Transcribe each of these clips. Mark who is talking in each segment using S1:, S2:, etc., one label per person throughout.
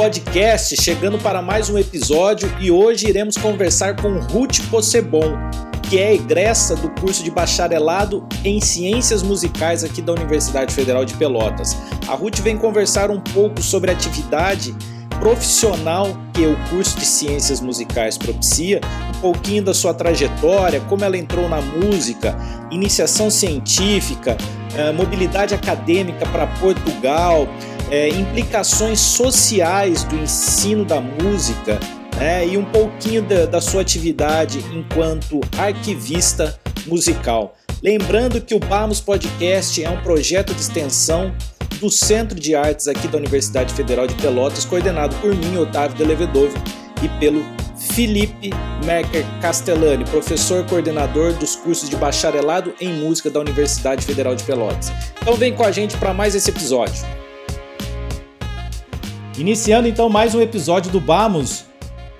S1: Podcast chegando para mais um episódio e hoje iremos conversar com Ruth Possebon, que é egressa do curso de bacharelado em Ciências Musicais aqui da Universidade Federal de Pelotas. A Ruth vem conversar um pouco sobre a atividade profissional que o curso de Ciências Musicais propicia, um pouquinho da sua trajetória, como ela entrou na música, iniciação científica, eh, mobilidade acadêmica para Portugal, é, implicações sociais do ensino da música né, e um pouquinho da, da sua atividade enquanto arquivista musical. Lembrando que o Bamos Podcast é um projeto de extensão do Centro de Artes aqui da Universidade Federal de Pelotas, coordenado por mim, Otávio Delevedovo, e pelo Felipe Merker Castellani, professor coordenador dos cursos de bacharelado em música da Universidade Federal de Pelotas. Então vem com a gente para mais esse episódio. Iniciando então mais um episódio do Bamos,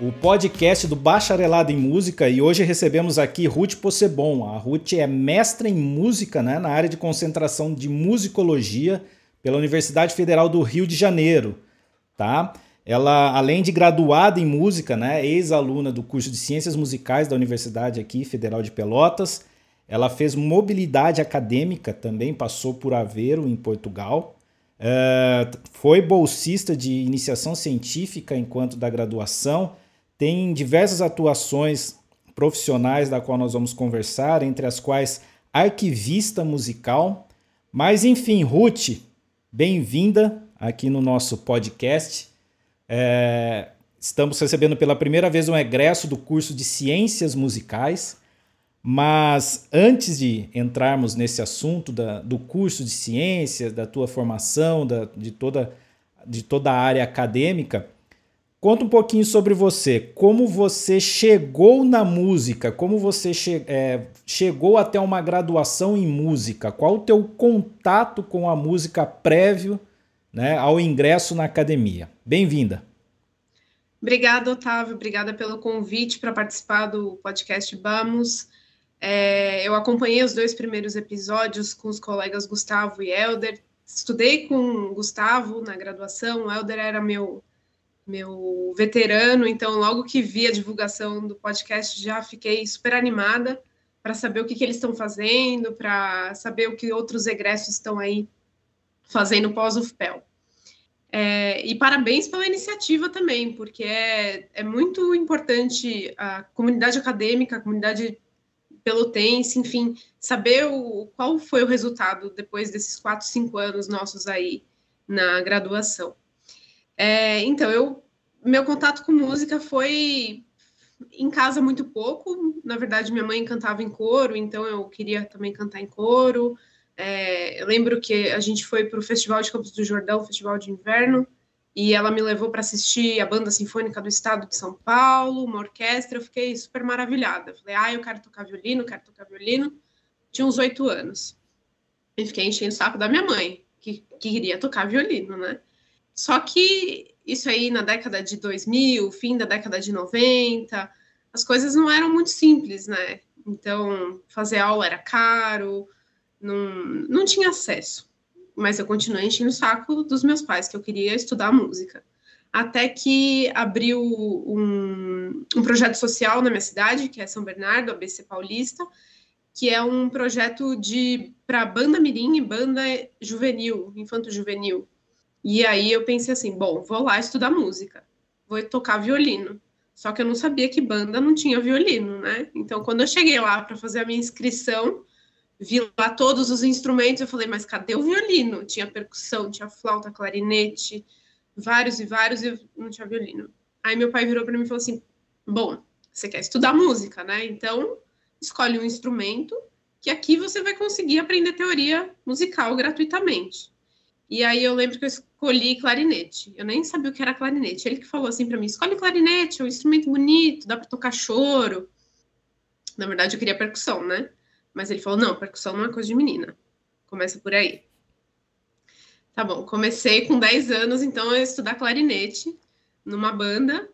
S1: o podcast do Bacharelado em Música, e hoje recebemos aqui Ruth Possebon. A Ruth é mestra em música né, na área de concentração de musicologia pela Universidade Federal do Rio de Janeiro. Tá? Ela, além de graduada em música, né, ex-aluna do curso de Ciências Musicais da Universidade aqui Federal de Pelotas, ela fez mobilidade acadêmica, também passou por Aveiro, em Portugal. Uh, foi bolsista de iniciação científica enquanto da graduação, tem diversas atuações profissionais da qual nós vamos conversar, entre as quais arquivista musical. Mas enfim, Ruth, bem-vinda aqui no nosso podcast. É, estamos recebendo pela primeira vez um egresso do curso de Ciências Musicais. Mas antes de entrarmos nesse assunto da, do curso de ciências, da tua formação, da, de, toda, de toda a área acadêmica, conta um pouquinho sobre você. Como você chegou na música? Como você che é, chegou até uma graduação em música? Qual o teu contato com a música prévio né, ao ingresso na academia? Bem-vinda.
S2: Obrigada, Otávio. Obrigada pelo convite para participar do podcast Vamos. É, eu acompanhei os dois primeiros episódios com os colegas Gustavo e Elder. Estudei com Gustavo na graduação. O Elder era meu meu veterano, então logo que vi a divulgação do podcast já fiquei super animada para saber o que, que eles estão fazendo, para saber o que outros egressos estão aí fazendo pós-UFPEL. É, e parabéns pela iniciativa também, porque é, é muito importante a comunidade acadêmica, a comunidade pelotense, enfim, saber o, qual foi o resultado depois desses quatro, cinco anos nossos aí na graduação. É, então, eu, meu contato com música foi em casa muito pouco. Na verdade, minha mãe cantava em coro, então eu queria também cantar em coro. É, eu lembro que a gente foi para o Festival de Campos do Jordão, Festival de Inverno, e ela me levou para assistir a Banda Sinfônica do Estado de São Paulo, uma orquestra, eu fiquei super maravilhada. Falei, ah, eu quero tocar violino, quero tocar violino. Tinha uns oito anos. E fiquei enchendo o saco da minha mãe, que, que queria tocar violino, né? Só que isso aí na década de 2000, fim da década de 90, as coisas não eram muito simples, né? Então, fazer aula era caro, não, não tinha acesso mas eu continuei enchendo o saco dos meus pais, que eu queria estudar música. Até que abriu um, um projeto social na minha cidade, que é São Bernardo, ABC Paulista, que é um projeto de para banda mirim e banda juvenil, infanto juvenil. E aí eu pensei assim, bom, vou lá estudar música, vou tocar violino. Só que eu não sabia que banda não tinha violino, né? Então, quando eu cheguei lá para fazer a minha inscrição, vi lá todos os instrumentos, eu falei, mas cadê o violino? Tinha percussão, tinha flauta, clarinete, vários e vários, e eu não tinha violino. Aí meu pai virou para mim e falou assim: Bom, você quer estudar música, né? Então escolhe um instrumento que aqui você vai conseguir aprender teoria musical gratuitamente. E aí eu lembro que eu escolhi clarinete. Eu nem sabia o que era clarinete. Ele que falou assim para mim: escolhe clarinete, é um instrumento bonito, dá para tocar choro. Na verdade, eu queria percussão, né? Mas ele falou: não, percussão não é coisa de menina. Começa por aí. Tá bom, comecei com 10 anos, então, a estudar clarinete numa banda.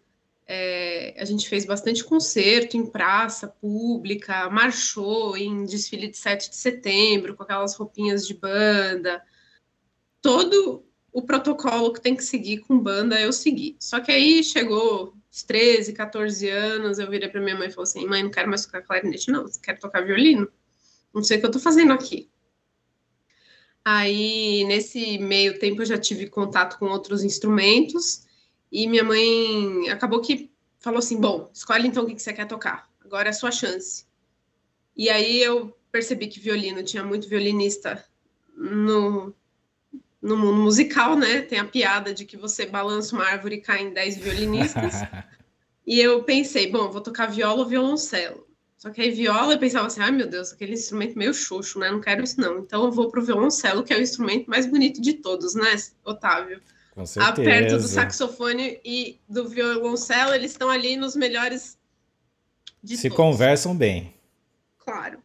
S2: É, a gente fez bastante concerto em praça pública, marchou em desfile de 7 de setembro com aquelas roupinhas de banda. Todo o protocolo que tem que seguir com banda, eu segui. Só que aí chegou os 13, 14 anos, eu virei para minha mãe e falei assim: mãe, não quero mais tocar clarinete, não, quero tocar violino. Não sei o que eu tô fazendo aqui. Aí, nesse meio tempo, eu já tive contato com outros instrumentos e minha mãe acabou que falou assim: bom, escolhe então o que você quer tocar, agora é a sua chance. E aí eu percebi que violino tinha muito violinista no, no mundo musical, né? Tem a piada de que você balança uma árvore e caem 10 violinistas. e eu pensei, bom, vou tocar viola ou violoncelo. Só que aí viola eu pensava assim, ai meu Deus, aquele instrumento meio xoxo, né? Não quero isso não. Então eu vou pro violoncelo, que é o instrumento mais bonito de todos, né, Otávio?
S1: Com certeza.
S2: Perto do saxofone e do violoncelo, eles estão ali nos melhores
S1: de Se todos. conversam bem.
S2: Claro.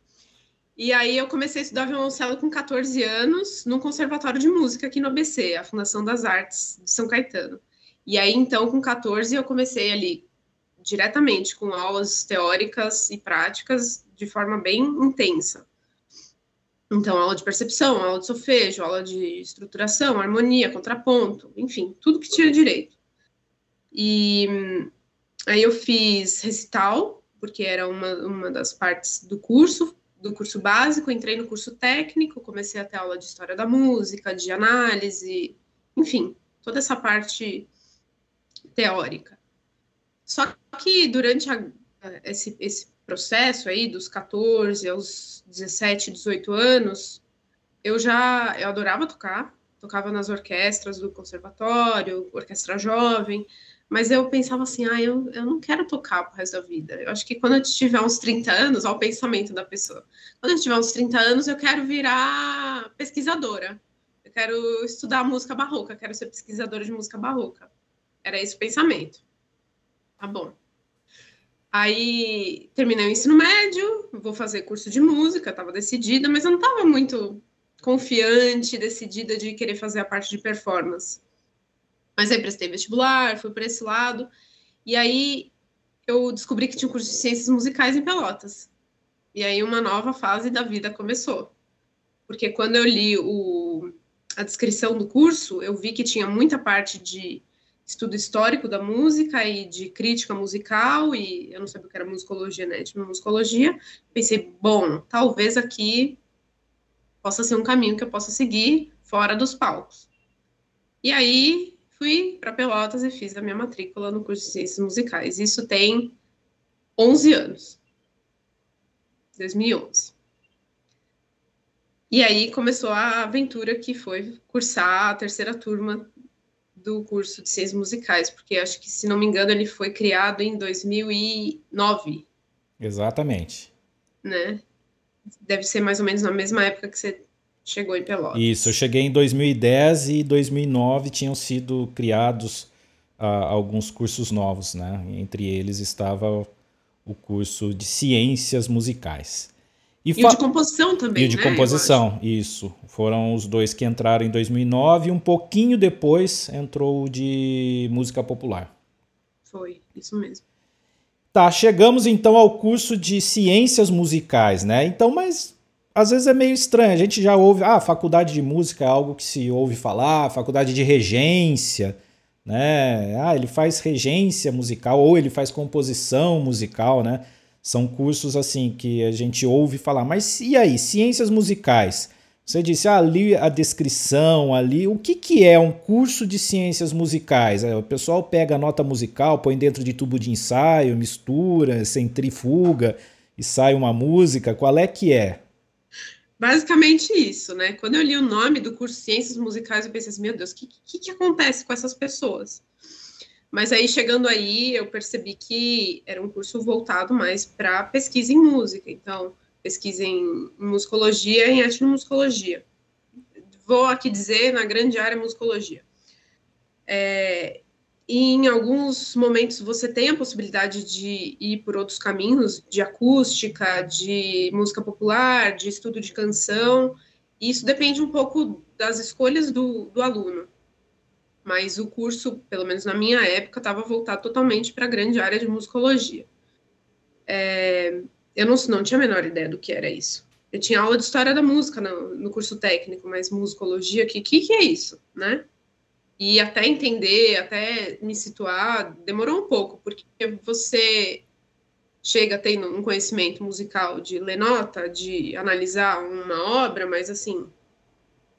S2: E aí eu comecei a estudar violoncelo com 14 anos num conservatório de música aqui no ABC, a Fundação das Artes de São Caetano. E aí então com 14 eu comecei ali diretamente com aulas teóricas e práticas de forma bem intensa. Então, aula de percepção, aula de solfejo, aula de estruturação, harmonia, contraponto, enfim, tudo que tinha direito. E aí eu fiz recital, porque era uma, uma das partes do curso, do curso básico, entrei no curso técnico, comecei a ter aula de história da música, de análise, enfim, toda essa parte teórica. Só que durante a, esse, esse processo aí, dos 14 aos 17, 18 anos, eu já eu adorava tocar, tocava nas orquestras do conservatório, orquestra jovem, mas eu pensava assim, ah, eu, eu não quero tocar pro resto da vida. Eu acho que quando eu tiver uns 30 anos, olha o pensamento da pessoa. Quando eu tiver uns 30 anos, eu quero virar pesquisadora. Eu quero estudar música barroca, quero ser pesquisadora de música barroca. Era esse o pensamento. Tá bom. Aí terminei o ensino médio, vou fazer curso de música, estava decidida, mas eu não estava muito confiante, decidida de querer fazer a parte de performance. Mas aí prestei vestibular, fui para esse lado. E aí eu descobri que tinha um curso de ciências musicais em Pelotas. E aí uma nova fase da vida começou. Porque quando eu li o, a descrição do curso, eu vi que tinha muita parte de estudo histórico da música e de crítica musical, e eu não sabia o que era musicologia, né? Tipo, musicologia. Pensei, bom, talvez aqui possa ser um caminho que eu possa seguir fora dos palcos. E aí fui para Pelotas e fiz a minha matrícula no curso de Ciências Musicais. Isso tem 11 anos. 2011. E aí começou a aventura que foi cursar a terceira turma do curso de Ciências Musicais, porque acho que, se não me engano, ele foi criado em 2009.
S1: Exatamente.
S2: Né? Deve ser mais ou menos na mesma época que você chegou em Pelotas.
S1: Isso, eu cheguei em 2010 e 2009 tinham sido criados uh, alguns cursos novos, né? Entre eles estava o curso de Ciências Musicais.
S2: E, e o de composição também,
S1: E o de
S2: né?
S1: composição, isso. Foram os dois que entraram em 2009 e um pouquinho depois entrou o de música popular.
S2: Foi, isso mesmo.
S1: Tá, chegamos então ao curso de ciências musicais, né? Então, mas às vezes é meio estranho. A gente já ouve, ah, faculdade de música é algo que se ouve falar, faculdade de regência, né? Ah, ele faz regência musical ou ele faz composição musical, né? São cursos assim que a gente ouve falar. Mas e aí, ciências musicais? Você disse ah, ali a descrição ali. O que, que é um curso de ciências musicais? O pessoal pega a nota musical, põe dentro de tubo de ensaio, mistura, centrifuga e sai uma música. Qual é que é?
S2: Basicamente isso, né? Quando eu li o nome do curso Ciências Musicais, eu pensei assim, meu Deus, o que, que, que acontece com essas pessoas? Mas aí, chegando aí, eu percebi que era um curso voltado mais para pesquisa em música. Então, pesquisa em, musicologia e em etnomusicologia. Vou aqui dizer, na grande área, musicologia. É, e em alguns momentos você tem a possibilidade de ir por outros caminhos, de acústica, de música popular, de estudo de canção. Isso depende um pouco das escolhas do, do aluno. Mas o curso, pelo menos na minha época, estava voltado totalmente para a grande área de musicologia. É, eu não, não tinha a menor ideia do que era isso. Eu tinha aula de história da música no, no curso técnico, mas musicologia, o que, que, que é isso, né? E até entender, até me situar, demorou um pouco, porque você chega tendo um conhecimento musical de ler nota, de analisar uma obra, mas assim,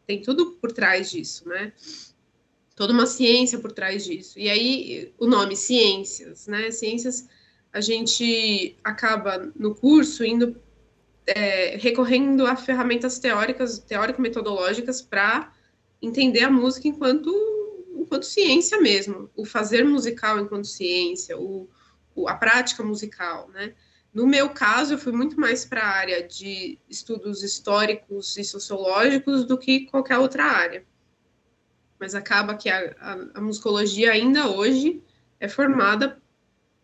S2: tem tudo por trás disso, né? Toda uma ciência por trás disso. E aí, o nome ciências, né? Ciências, a gente acaba no curso indo é, recorrendo a ferramentas teóricas, teórico-metodológicas para entender a música enquanto enquanto ciência mesmo, o fazer musical enquanto ciência, o, o, a prática musical, né? No meu caso, eu fui muito mais para a área de estudos históricos e sociológicos do que qualquer outra área. Mas acaba que a, a, a musicologia ainda hoje é formada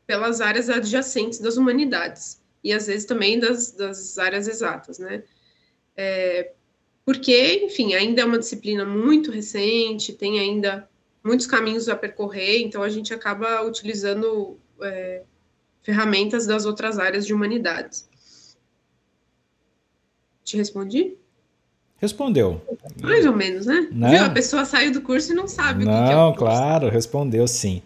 S2: pelas áreas adjacentes das humanidades e às vezes também das, das áreas exatas, né? É, porque, enfim, ainda é uma disciplina muito recente, tem ainda muitos caminhos a percorrer, então a gente acaba utilizando é, ferramentas das outras áreas de humanidades. Te respondi?
S1: Respondeu.
S2: Mais ou menos, né? né? Viu? A pessoa saiu do curso e não sabe
S1: não,
S2: o que, é
S1: Não, claro, respondeu sim.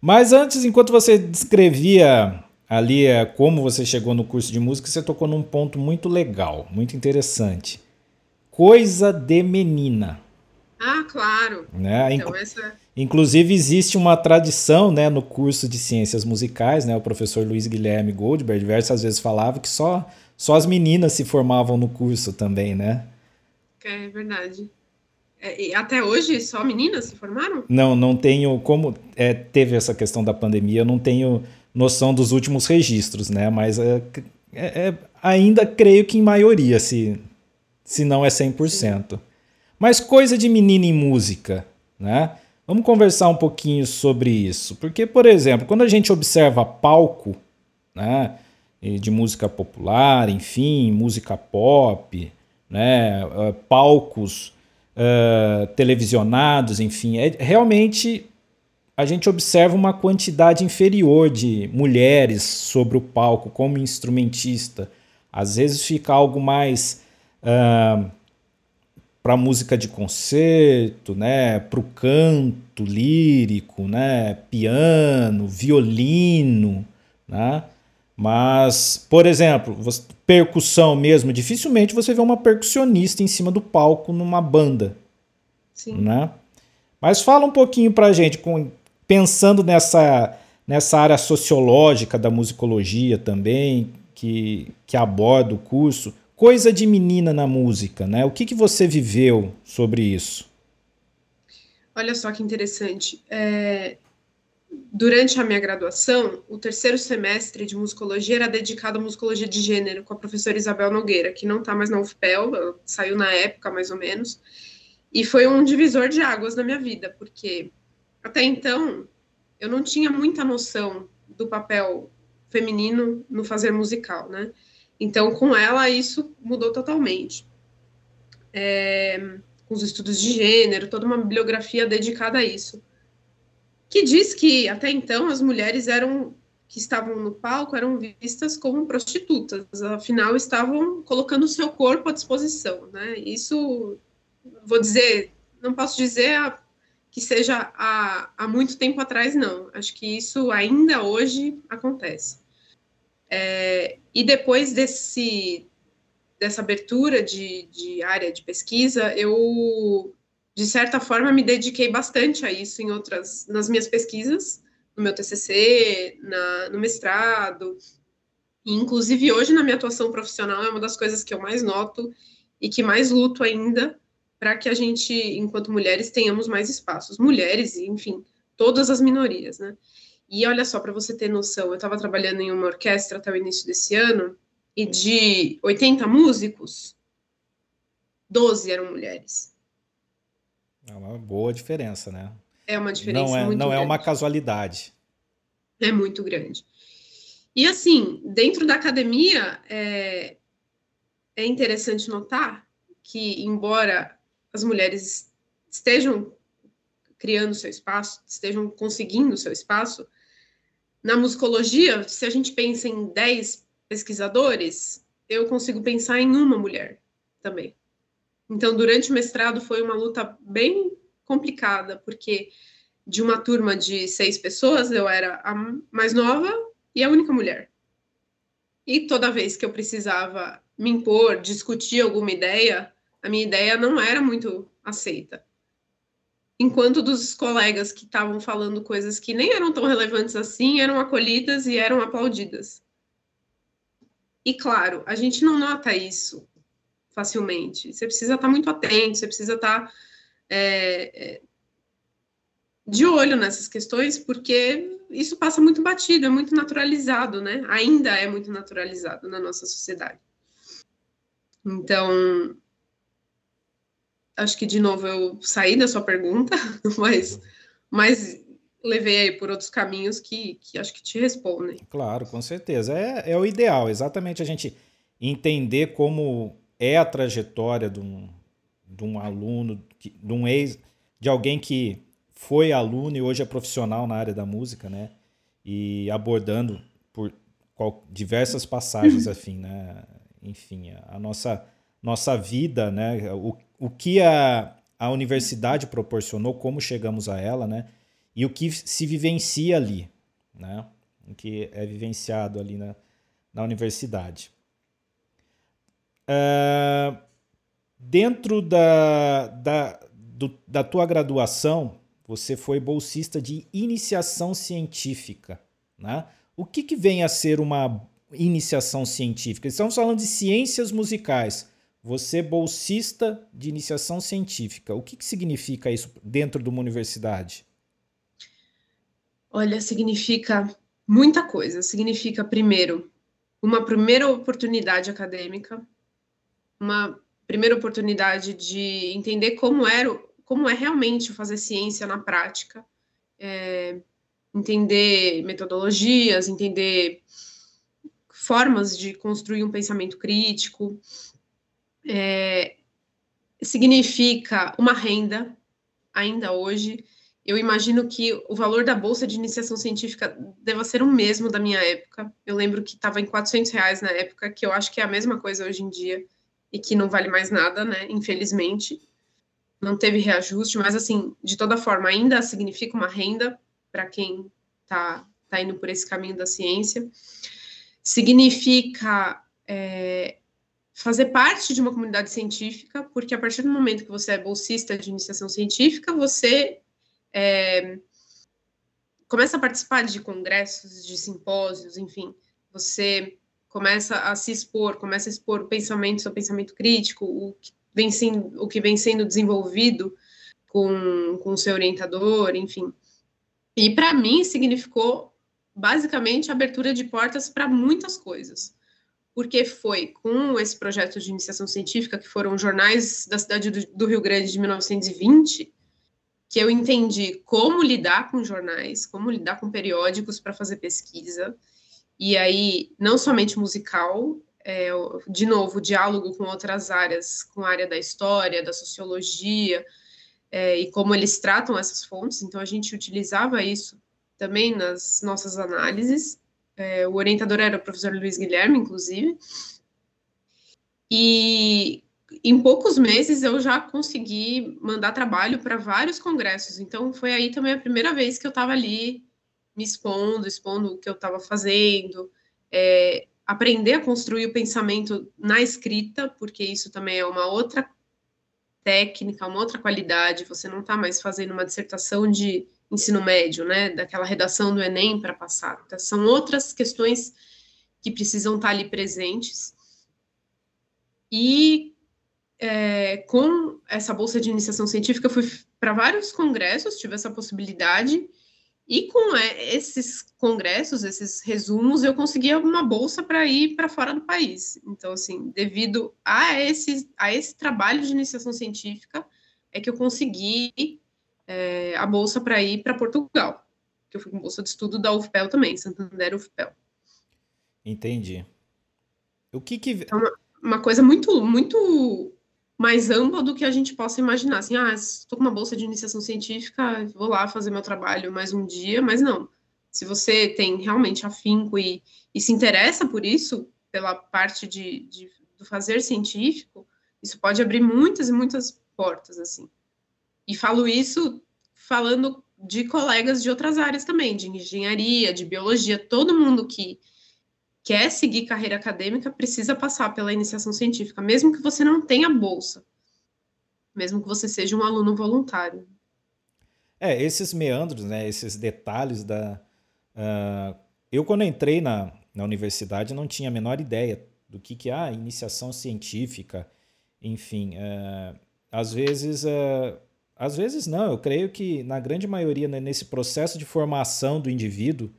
S1: Mas antes, enquanto você descrevia ali é, como você chegou no curso de música, você tocou num ponto muito legal, muito interessante. Coisa de menina.
S2: Ah, claro.
S1: Né? Então, essa... Inclusive, existe uma tradição né, no curso de ciências musicais, né? O professor Luiz Guilherme Goldberg diversas vezes falava que só, só as meninas se formavam no curso também, né?
S2: É verdade. É, até hoje só meninas se formaram?
S1: Não, não tenho. Como é, teve essa questão da pandemia, eu não tenho noção dos últimos registros, né? Mas é, é, é ainda creio que em maioria, se, se não é 100%. Sim. Mas coisa de menina em música, né? Vamos conversar um pouquinho sobre isso. Porque, por exemplo, quando a gente observa palco, né, de música popular, enfim, música pop, né, uh, palcos uh, televisionados, enfim, é, realmente a gente observa uma quantidade inferior de mulheres sobre o palco como instrumentista. Às vezes fica algo mais uh, para música de concerto, né, para o canto lírico, né, piano, violino, né? Mas, por exemplo, percussão mesmo, dificilmente você vê uma percussionista em cima do palco numa banda, Sim. né? Mas fala um pouquinho para a gente, com, pensando nessa, nessa área sociológica da musicologia também, que, que aborda o curso, coisa de menina na música, né? O que, que você viveu sobre isso?
S2: Olha só que interessante. É, durante a minha graduação, o terceiro semestre de musicologia era dedicado à musicologia de gênero, com a professora Isabel Nogueira, que não está mais na UFPEL, saiu na época, mais ou menos, e foi um divisor de águas na minha vida, porque até então eu não tinha muita noção do papel feminino no fazer musical, né? Então, com ela, isso mudou totalmente. É, com os estudos de gênero, toda uma bibliografia dedicada a isso. Que diz que, até então, as mulheres eram que estavam no palco eram vistas como prostitutas, afinal estavam colocando seu corpo à disposição, né? Isso, vou dizer, não posso dizer que seja há, há muito tempo atrás, não. Acho que isso ainda hoje acontece. É, e depois desse, dessa abertura de, de área de pesquisa, eu, de certa forma, me dediquei bastante a isso em outras, nas minhas pesquisas, no meu TCC, na, no mestrado, e, inclusive hoje na minha atuação profissional é uma das coisas que eu mais noto e que mais luto ainda para que a gente, enquanto mulheres, tenhamos mais espaços. Mulheres, enfim, todas as minorias, né? E olha só, para você ter noção, eu estava trabalhando em uma orquestra até o início desse ano, e de 80 músicos, 12 eram mulheres.
S1: É uma boa diferença, né?
S2: É uma diferença
S1: não é,
S2: muito
S1: Não
S2: grande.
S1: é uma casualidade.
S2: É muito grande. E assim, dentro da academia, é, é interessante notar que, embora as mulheres estejam criando seu espaço, estejam conseguindo seu espaço, na musicologia, se a gente pensa em 10 pesquisadores, eu consigo pensar em uma mulher também. Então, durante o mestrado foi uma luta bem complicada, porque de uma turma de seis pessoas, eu era a mais nova e a única mulher. E toda vez que eu precisava me impor, discutir alguma ideia, a minha ideia não era muito aceita. Enquanto dos colegas que estavam falando coisas que nem eram tão relevantes assim, eram acolhidas e eram aplaudidas. E claro, a gente não nota isso facilmente. Você precisa estar muito atento, você precisa estar é, é, de olho nessas questões, porque isso passa muito batido, é muito naturalizado, né? Ainda é muito naturalizado na nossa sociedade. Então, acho que de novo eu saí da sua pergunta, mas, mas levei aí por outros caminhos que, que acho que te respondem.
S1: Claro, com certeza. É, é o ideal, exatamente a gente entender como é a trajetória de um, de um aluno, de um ex, de alguém que foi aluno e hoje é profissional na área da música, né? E abordando por qual, diversas passagens, afim, né? Enfim, a nossa nossa vida, né? O, o que a, a universidade proporcionou, como chegamos a ela, né? E o que se vivencia ali, né? O que é vivenciado ali na, na universidade. Uh, dentro da, da, do, da tua graduação, você foi bolsista de iniciação científica. Né? O que, que vem a ser uma iniciação científica? Estamos falando de ciências musicais. Você é bolsista de iniciação científica. O que, que significa isso dentro de uma universidade?
S2: Olha, significa muita coisa. Significa, primeiro, uma primeira oportunidade acadêmica, uma primeira oportunidade de entender como era como é realmente fazer ciência na prática, é, entender metodologias, entender formas de construir um pensamento crítico, é, significa uma renda, ainda hoje. Eu imagino que o valor da bolsa de iniciação científica deva ser o mesmo da minha época. Eu lembro que estava em 400 reais na época, que eu acho que é a mesma coisa hoje em dia e que não vale mais nada, né? Infelizmente não teve reajuste, mas assim, de toda forma, ainda significa uma renda para quem está tá indo por esse caminho da ciência. Significa é, fazer parte de uma comunidade científica, porque a partir do momento que você é bolsista de iniciação científica, você é, começa a participar de congressos, de simpósios, enfim, você começa a se expor, começa a expor o pensamento, seu pensamento crítico, o que vem sendo, o que vem sendo desenvolvido com, o seu orientador, enfim. E para mim significou basicamente abertura de portas para muitas coisas. Porque foi com esse projeto de iniciação científica, que foram jornais da cidade do, do Rio Grande de 1920, que eu entendi como lidar com jornais, como lidar com periódicos para fazer pesquisa. E aí, não somente musical, é, de novo, diálogo com outras áreas, com a área da história, da sociologia, é, e como eles tratam essas fontes. Então, a gente utilizava isso também nas nossas análises. É, o orientador era o professor Luiz Guilherme, inclusive. E em poucos meses eu já consegui mandar trabalho para vários congressos. Então, foi aí também a primeira vez que eu estava ali me expondo, expondo o que eu estava fazendo. É, aprender a construir o pensamento na escrita, porque isso também é uma outra técnica, uma outra qualidade. Você não está mais fazendo uma dissertação de ensino médio, né, daquela redação do Enem para passar. Então, são outras questões que precisam estar tá ali presentes. E é, com essa bolsa de iniciação científica, eu fui para vários congressos, tive essa possibilidade, e com é, esses congressos, esses resumos, eu conseguia uma bolsa para ir para fora do país. Então, assim, devido a esse, a esse trabalho de iniciação científica, é que eu consegui é, a bolsa para ir para Portugal. Que eu fui com bolsa de estudo da UFPEL também, Santander UFPEL.
S1: Entendi. O que que...
S2: É uma, uma coisa muito, muito mais ampla do que a gente possa imaginar. Assim, ah, estou com uma bolsa de iniciação científica, vou lá fazer meu trabalho mais um dia, mas não. Se você tem realmente afinco e, e se interessa por isso, pela parte de, de, do fazer científico, isso pode abrir muitas e muitas portas, assim. E falo isso falando de colegas de outras áreas também, de engenharia, de biologia, todo mundo que quer seguir carreira acadêmica precisa passar pela iniciação científica, mesmo que você não tenha bolsa, mesmo que você seja um aluno voluntário.
S1: É, esses meandros, né, esses detalhes da. Uh, eu, quando entrei na, na universidade, não tinha a menor ideia do que, que é iniciação científica, enfim. Uh, às vezes. Uh, às vezes não, eu creio que na grande maioria, né, nesse processo de formação do indivíduo,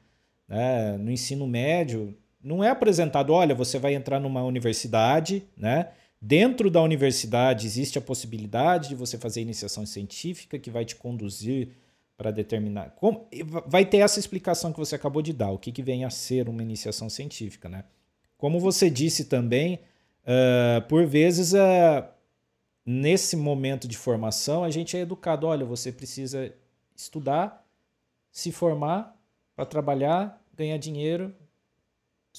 S1: né, no ensino médio, não é apresentado, olha, você vai entrar numa universidade, né? Dentro da universidade existe a possibilidade de você fazer iniciação científica que vai te conduzir para determinar. Como, vai ter essa explicação que você acabou de dar, o que, que vem a ser uma iniciação científica. Né? Como você disse também, uh, por vezes, uh, nesse momento de formação, a gente é educado: olha, você precisa estudar, se formar para trabalhar, ganhar dinheiro,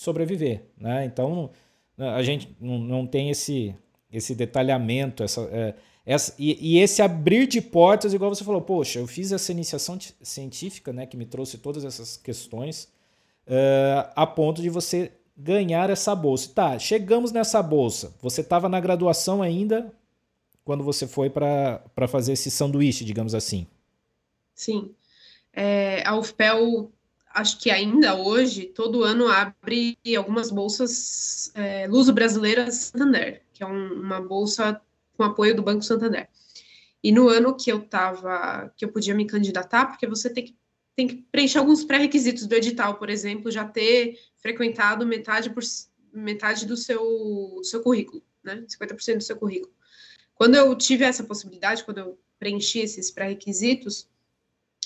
S1: sobreviver. Né? Então né, a gente não, tem esse, esse detalhamento, essa, é, essa, e, e, esse abrir de portas, igual você falou, poxa, eu fiz essa iniciação científica, né, que me trouxe todas essas questões, uh, a ponto de você ganhar essa bolsa. Tá, chegamos nessa bolsa. Você estava na graduação ainda quando você foi para fazer esse sanduíche, digamos assim.
S2: Sim. É, a UFPEL acho que ainda hoje, todo ano abre algumas bolsas é, Luso Brasileiras Santander, que é um, uma bolsa com apoio do Banco Santander. E no ano que eu tava, que eu podia me candidatar, porque você tem que, tem que preencher alguns pré-requisitos do edital, por exemplo, já ter frequentado metade, por, metade do seu, seu currículo, né? 50% do seu currículo. Quando eu tive essa possibilidade, quando eu preenchi esses pré-requisitos,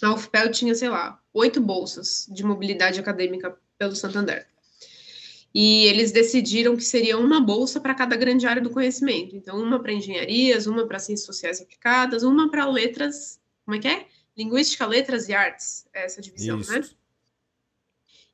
S2: a UFPEL tinha, sei lá, oito bolsas de mobilidade acadêmica pelo Santander. E eles decidiram que seria uma bolsa para cada grande área do conhecimento. Então, uma para engenharias, uma para ciências sociais aplicadas, uma para letras. Como é que é? Linguística, letras e artes, é essa divisão, Isso. né?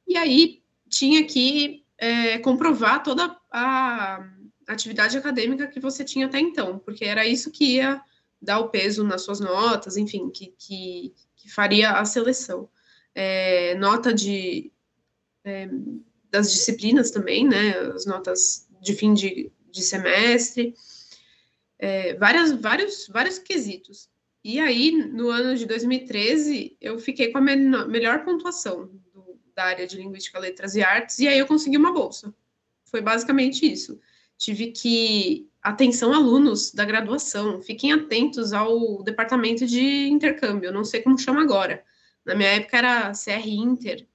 S2: E aí tinha que é, comprovar toda a atividade acadêmica que você tinha até então, porque era isso que ia dar o peso nas suas notas, enfim, que, que, que faria a seleção. É, nota de é, das disciplinas também, né? As notas de fim de, de semestre, é, várias, vários, vários quesitos. E aí, no ano de 2013, eu fiquei com a menor, melhor pontuação do, da área de Linguística, Letras e Artes, e aí eu consegui uma bolsa. Foi basicamente isso. Tive que. Atenção, alunos da graduação, fiquem atentos ao departamento de intercâmbio, não sei como chama agora. Na minha época era CR Inter.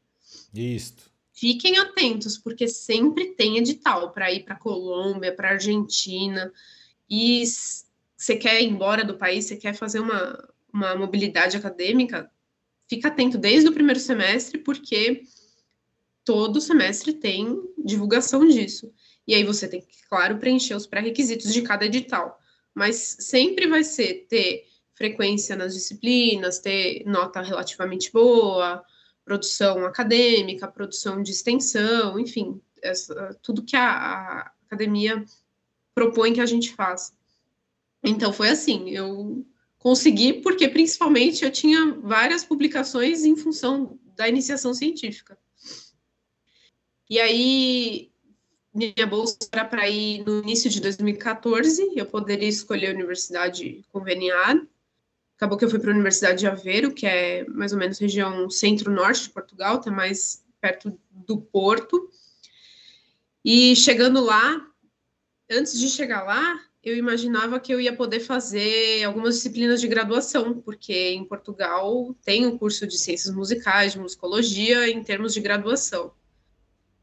S1: Isso.
S2: Fiquem atentos, porque sempre tem edital para ir para Colômbia, para Argentina. E você quer ir embora do país, você quer fazer uma, uma mobilidade acadêmica, fica atento desde o primeiro semestre, porque todo semestre tem divulgação disso. E aí você tem que, claro, preencher os pré-requisitos de cada edital. Mas sempre vai ser ter frequência nas disciplinas, ter nota relativamente boa, produção acadêmica, produção de extensão, enfim, essa, tudo que a, a, academia propõe que a gente faça. Então foi assim, eu consegui porque principalmente eu tinha várias publicações em função da iniciação científica. E aí minha bolsa era para ir no início de 2014, eu poderia escolher a universidade conveniada. Acabou que eu fui para a Universidade de Aveiro, que é mais ou menos região centro-norte de Portugal, está mais perto do Porto. E chegando lá, antes de chegar lá, eu imaginava que eu ia poder fazer algumas disciplinas de graduação, porque em Portugal tem o um curso de ciências musicais, de musicologia, em termos de graduação.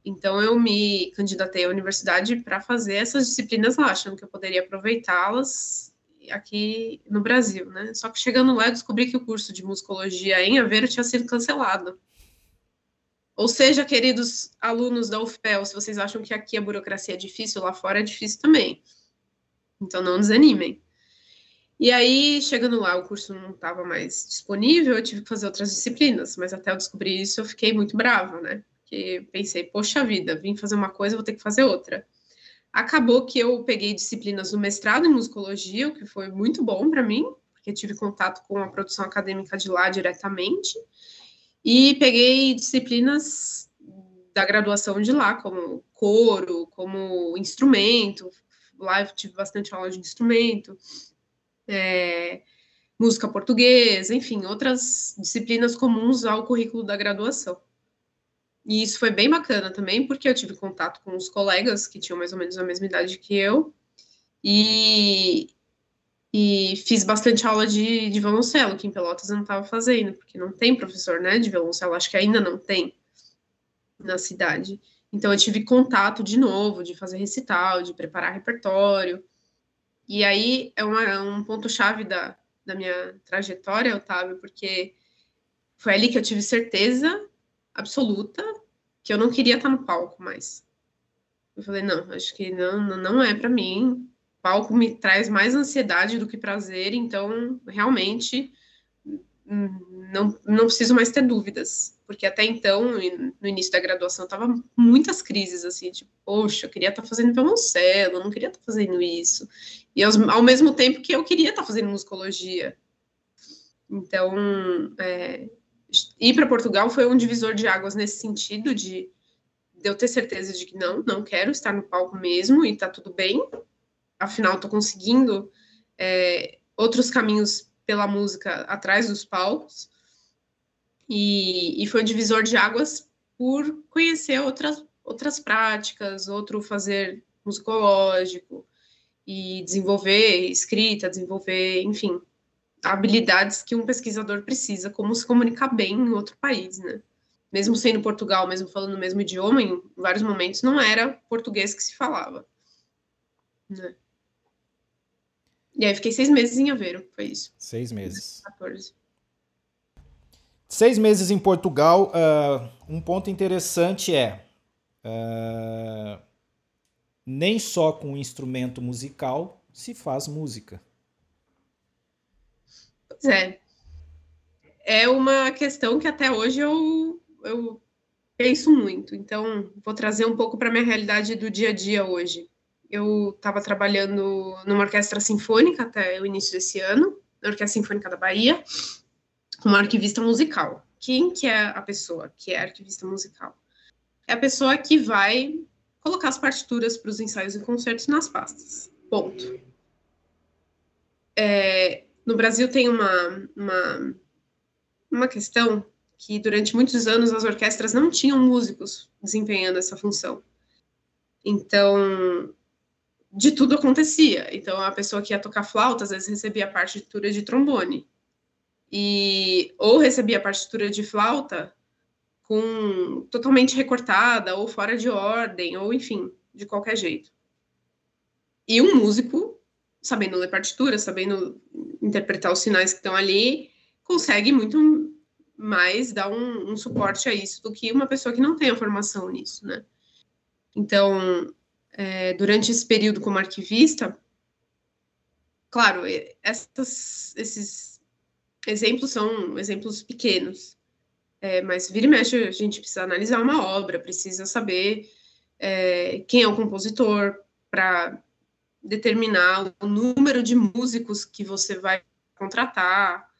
S2: Então eu me candidatei à universidade para fazer essas disciplinas lá, achando que eu poderia aproveitá-las aqui no Brasil, né? Só que chegando lá eu descobri que o curso de musicologia em Aveiro tinha sido cancelado. Ou seja, queridos alunos da UFPEL, se vocês acham que aqui a burocracia é difícil, lá fora é difícil também. Então não desanimem. E aí, chegando lá, o curso não estava mais disponível, eu tive que fazer outras disciplinas, mas até eu descobrir isso eu fiquei muito brava, né? Porque pensei, poxa vida, vim fazer uma coisa, vou ter que fazer outra. Acabou que eu peguei disciplinas no mestrado em musicologia, o que foi muito bom para mim, porque tive contato com a produção acadêmica de lá diretamente, e peguei disciplinas da graduação de lá, como coro, como instrumento, lá eu tive bastante aula de instrumento, é, música portuguesa, enfim, outras disciplinas comuns ao currículo da graduação. E isso foi bem bacana também, porque eu tive contato com os colegas que tinham mais ou menos a mesma idade que eu, e, e fiz bastante aula de, de violoncelo, que em Pelotas eu não estava fazendo, porque não tem professor né, de violoncelo, acho que ainda não tem na cidade. Então eu tive contato de novo, de fazer recital, de preparar repertório. E aí é, uma, é um ponto-chave da, da minha trajetória, Otávio, porque foi ali que eu tive certeza absoluta que eu não queria estar no palco mais. Eu falei, não, acho que não, não é para mim. O palco me traz mais ansiedade do que prazer, então realmente não, não preciso mais ter dúvidas, porque até então, no início da graduação, tava muitas crises, assim, tipo, poxa, eu queria estar tá fazendo violoncelo, eu não queria estar tá fazendo isso, e ao, ao, mesmo tempo que eu queria estar tá fazendo musicologia. Então, é, ir para Portugal foi um divisor de águas nesse sentido, de, de eu ter certeza de que não, não quero estar no palco mesmo, e tá tudo bem, afinal, estou conseguindo é, outros caminhos pela música atrás dos palcos. E, e foi um divisor de águas por conhecer outras, outras práticas, outro fazer musicológico e desenvolver escrita, desenvolver, enfim, habilidades que um pesquisador precisa, como se comunicar bem em outro país, né? Mesmo sendo Portugal, mesmo falando o mesmo idioma, em vários momentos não era português que se falava, né? E aí fiquei seis meses em Aveiro, foi isso.
S1: Seis meses.
S2: 14.
S1: Seis meses em Portugal. Uh, um ponto interessante é. Uh, nem só com instrumento musical se faz música.
S2: Pois é. É uma questão que até hoje eu, eu penso muito. Então, vou trazer um pouco para a minha realidade do dia a dia hoje eu estava trabalhando numa orquestra sinfônica até o início desse ano, na Orquestra Sinfônica da Bahia, como arquivista musical. Quem que é a pessoa que é arquivista musical? É a pessoa que vai colocar as partituras para os ensaios e concertos nas pastas. Ponto. É, no Brasil tem uma, uma, uma questão que durante muitos anos as orquestras não tinham músicos desempenhando essa função. Então, de tudo acontecia. Então, a pessoa que ia tocar flauta, às vezes recebia a partitura de trombone. E, ou recebia a partitura de flauta com totalmente recortada, ou fora de ordem, ou enfim, de qualquer jeito. E um músico, sabendo ler partitura, sabendo interpretar os sinais que estão ali, consegue muito mais dar um, um suporte a isso do que uma pessoa que não tem a formação nisso, né? Então, é, durante esse período como arquivista, claro, essas, esses exemplos são exemplos pequenos, é, mas vira e mexe a gente precisa analisar uma obra, precisa saber é, quem é o compositor para determinar o número de músicos que você vai contratar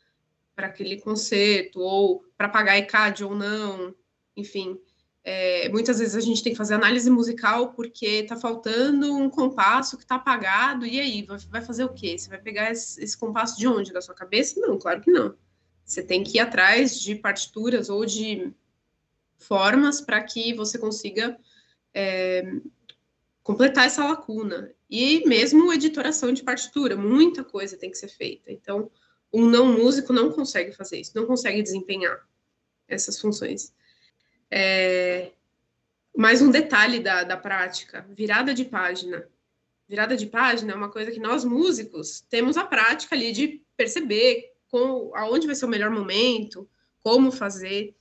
S2: para aquele concerto, ou para pagar ECAD ou não, enfim. É, muitas vezes a gente tem que fazer análise musical porque está faltando um compasso que está apagado, e aí, vai fazer o quê? Você vai pegar esse, esse, compasso de onde? Da sua cabeça? Não, claro que não. Você tem que ir atrás de partituras ou de formas para que você consiga é, completar essa lacuna. E mesmo editoração de partitura, muita coisa tem que ser feita. Então, um não músico não consegue fazer isso, não consegue desempenhar essas funções. É, mais um detalhe da, da prática, virada de página. Virada de página é uma coisa que nós músicos temos a prática ali de perceber com, aonde vai ser o melhor momento, como fazer.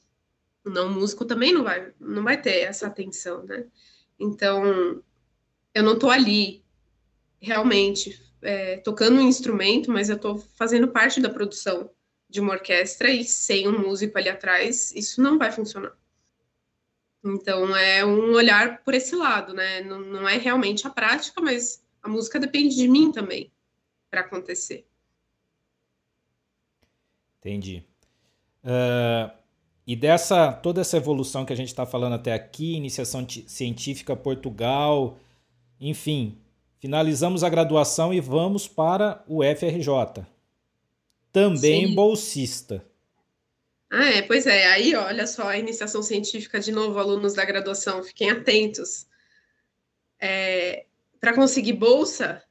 S2: O não músico também não vai, não vai ter essa atenção, né? Então, eu não estou ali realmente é, tocando um instrumento, mas eu estou fazendo parte da produção de uma orquestra e sem um músico ali atrás, isso não vai funcionar. Então é um olhar por esse lado, né? Não, não é realmente a prática, mas a música depende de mim também para acontecer.
S1: Entendi. Uh, e dessa toda essa evolução que a gente está falando até aqui, iniciação científica Portugal, enfim, finalizamos a graduação e vamos para o FRJ. Também Sim. bolsista.
S2: Ah, é, pois é. Aí, olha só, a iniciação científica, de novo, alunos da graduação, fiquem atentos. É, Para conseguir bolsa,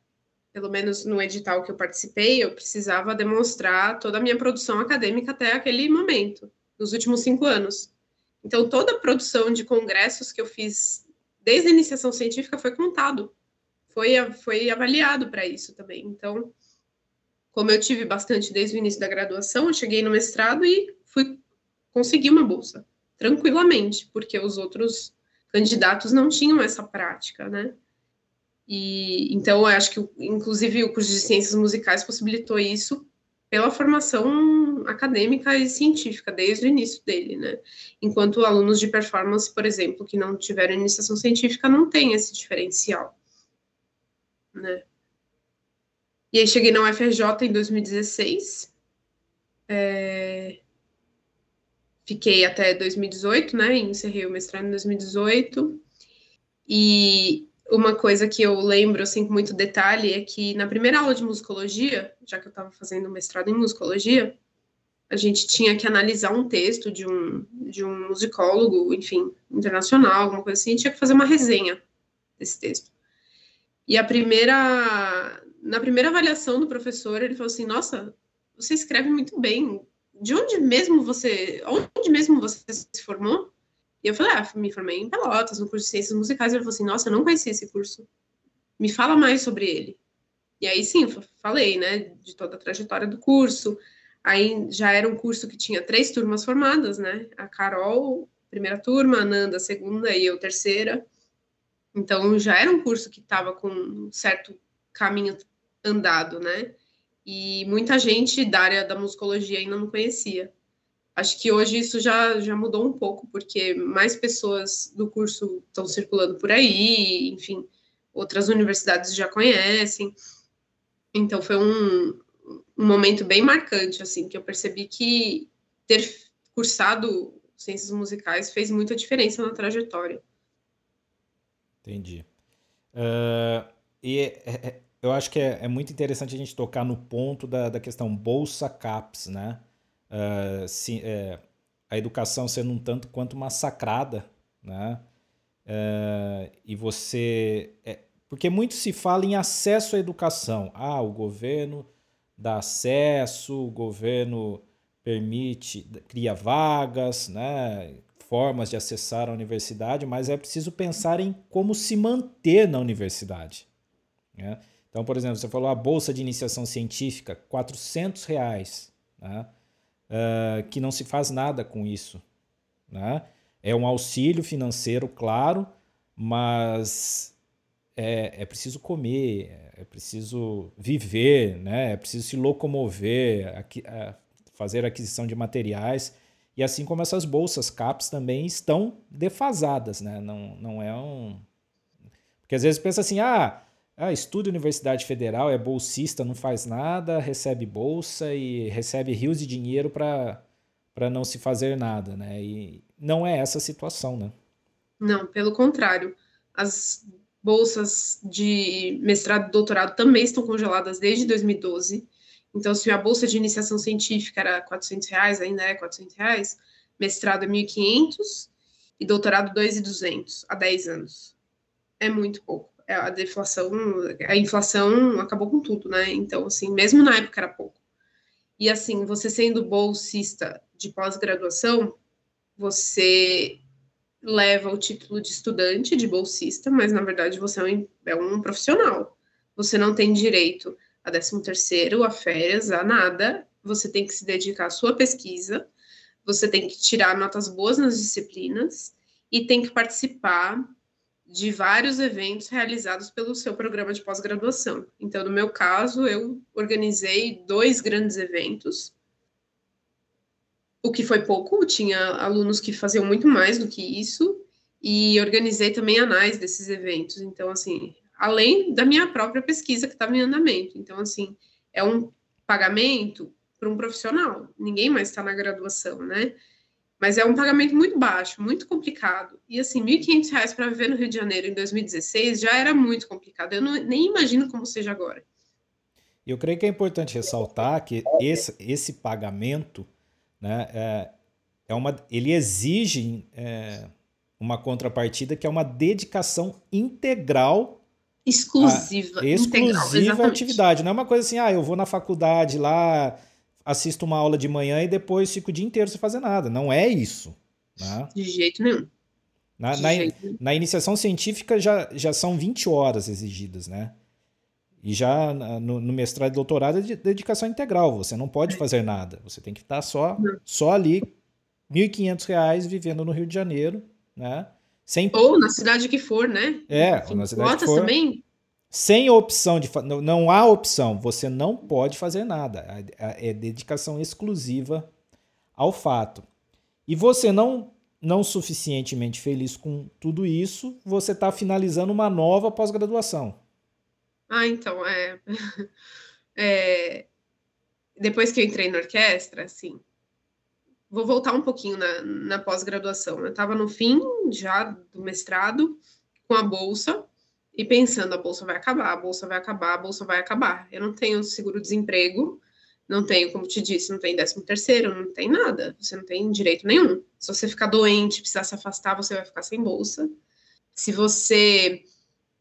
S2: pelo menos no edital que eu participei, eu precisava demonstrar toda a minha produção acadêmica até aquele momento, nos últimos cinco anos. Então, toda a produção de congressos que eu fiz desde a iniciação científica foi contado, foi, foi avaliado para isso também. Então, como eu tive bastante desde o início da graduação, eu cheguei no mestrado e fui conseguir uma bolsa, tranquilamente, porque os outros candidatos não tinham essa prática, né? E então eu acho que inclusive o curso de ciências musicais possibilitou isso pela formação acadêmica e científica desde o início dele, né? Enquanto alunos de performance, por exemplo, que não tiveram iniciação científica, não tem esse diferencial, né? E aí cheguei na UFRJ em 2016, é... fiquei até 2018, né? Encerrei o mestrado em 2018 e uma coisa que eu lembro, assim, com muito detalhe, é que na primeira aula de musicologia, já que eu estava fazendo mestrado em musicologia, a gente tinha que analisar um texto de um, de um musicólogo, enfim, internacional, alguma coisa assim, tinha que fazer uma resenha desse texto. E a primeira, na primeira avaliação do professor, ele falou assim: Nossa, você escreve muito bem. De onde mesmo você, onde mesmo você se formou? E eu falei, ah, me formei em Pelotas, no curso de Ciências Musicais. Ele falou assim, nossa, eu não conhecia esse curso. Me fala mais sobre ele. E aí, sim, falei, né, de toda a trajetória do curso. Aí já era um curso que tinha três turmas formadas, né? A Carol, primeira turma, a Nanda, segunda e eu, terceira. Então já era um curso que estava com um certo caminho andado, né? E muita gente da área da musicologia ainda não conhecia. Acho que hoje isso já, já mudou um pouco, porque mais pessoas do curso estão circulando por aí, enfim, outras universidades já conhecem. Então foi um, um momento bem marcante, assim, que eu percebi que ter cursado ciências musicais fez muita diferença na trajetória.
S1: Entendi. Uh, e é, é, eu acho que é, é, muito interessante a gente tocar no ponto da, da questão Bolsa CAPES, né? uh, se, é, a educação sendo um tanto quanto massacrada, né? Uh, e você. É, porque muito se fala em acesso à educação. Ah, o governo dá acesso, o governo permite, cria vagas, né? Formas de acessar a universidade, mas é preciso pensar em como se manter na universidade. Né? Então, por exemplo, você falou a bolsa de iniciação científica, 400 reais. Né? uh, que não se faz nada com isso. Né? É um auxílio financeiro, claro, mas é, é preciso comer, é preciso viver, né? é preciso se locomover, aqui, uh, fazer aquisição de materiais. E assim como essas bolsas CAPES também estão defasadas, né? Não, não é um. Porque às vezes pensa assim, ah, ah, estuda Universidade Federal, é bolsista, não faz nada, recebe bolsa e recebe rios de dinheiro para não se fazer nada, né? E não é essa a situação, né?
S2: Não, pelo contrário. As bolsas de mestrado e doutorado também estão congeladas desde 2012. Então, se a bolsa de iniciação científica era 400 reais, ainda é 400 reais, mestrado é 1.500 e doutorado 2.200 há 10 anos. É muito pouco. É, a deflação, a inflação acabou com tudo, né? Então, assim, mesmo na época era pouco. E assim, você sendo bolsista de pós-graduação, você leva o título de estudante, de bolsista, mas na verdade você é um, é um profissional. Você não tem direito a 13 terceiro, a férias, a nada. Você tem que se dedicar à sua pesquisa, você tem que tirar notas boas nas disciplinas e tem que participar de vários eventos realizados pelo seu programa de pós-graduação. Então, no meu caso, eu organizei dois grandes eventos, o que foi pouco, tinha alunos que faziam muito mais do que isso, e organizei também anais desses eventos. Então, assim, além da minha própria pesquisa que estava em andamento. Então, assim, é um pagamento para um profissional. Ninguém mais está na graduação, né? Mas é um pagamento muito baixo, muito complicado. E assim, R$ 1.500 para viver no Rio de Janeiro em 2016 já era muito complicado. Eu não, nem imagino como seja agora.
S1: Eu creio que é importante ressaltar que esse, esse pagamento, né, é, é uma, ele exige é, uma contrapartida que é uma dedicação integral
S2: exclusiva,
S1: a, exclusiva atividade. Não é uma coisa assim, ah, eu vou na faculdade lá, assisto uma aula de manhã e depois fico o dia inteiro sem fazer nada. Não é isso. Né?
S2: De jeito nenhum.
S1: Na, na, na, iniciação científica já, já são 20 horas exigidas, né? E já no, no mestrado e doutorado é de dedicação integral. Você não pode fazer nada. Você tem que estar só, só ali, R$ 1.500 vivendo no Rio de Janeiro, né?
S2: Sem... Ou na cidade que for, né?
S1: É, Enfim, na cidade que for. também. Sem opção de. Não, não há opção. Você não pode fazer nada. É, é dedicação exclusiva ao fato. E você não não suficientemente feliz com tudo isso, você está finalizando uma nova pós-graduação.
S2: Ah, então, é... é... Depois que eu entrei na orquestra, assim, vou voltar um pouquinho na, na pós-graduação. Eu estava no fim já do mestrado, com a bolsa, e pensando, a bolsa vai acabar, a bolsa vai acabar, a bolsa vai acabar. Eu não tenho seguro-desemprego, não tenho, como te disse, não tem décimo terceiro, não tem nada, você não tem direito nenhum. Se você ficar doente, precisar se afastar, você vai ficar sem bolsa. Se você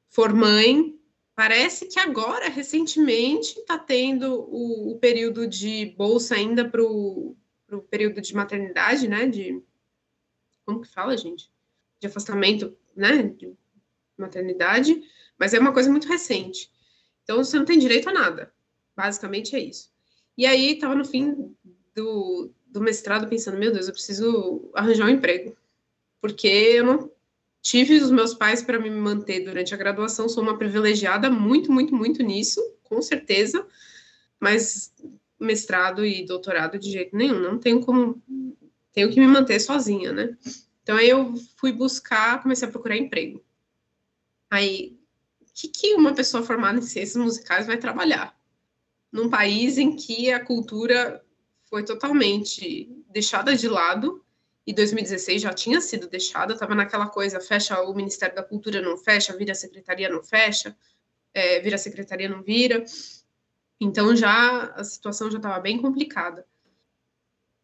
S2: for mãe, Parece que agora, recentemente, está tendo o, o, período de bolsa ainda para o período de maternidade, né? De como que fala, gente? De afastamento, né? De maternidade, mas é uma coisa muito recente. Então você não tem direito a nada. Basicamente é isso. E aí estava no fim do, do mestrado pensando, meu Deus, eu preciso arranjar um emprego. Porque eu não Tive os meus pais para me manter durante a graduação, sou uma privilegiada muito, muito, muito nisso, com certeza, mas mestrado e doutorado de jeito nenhum, não tenho como, tenho que me manter sozinha, né? Então aí eu fui buscar, comecei a procurar emprego. Aí, o que, que uma pessoa formada em ciências musicais vai trabalhar? Num país em que a cultura foi totalmente deixada de lado, e 2016 já tinha sido deixada, estava naquela coisa, fecha o Ministério da Cultura, não fecha, vira a Secretaria, não fecha, é, vira a Secretaria, não vira. Então já a situação já estava bem complicada.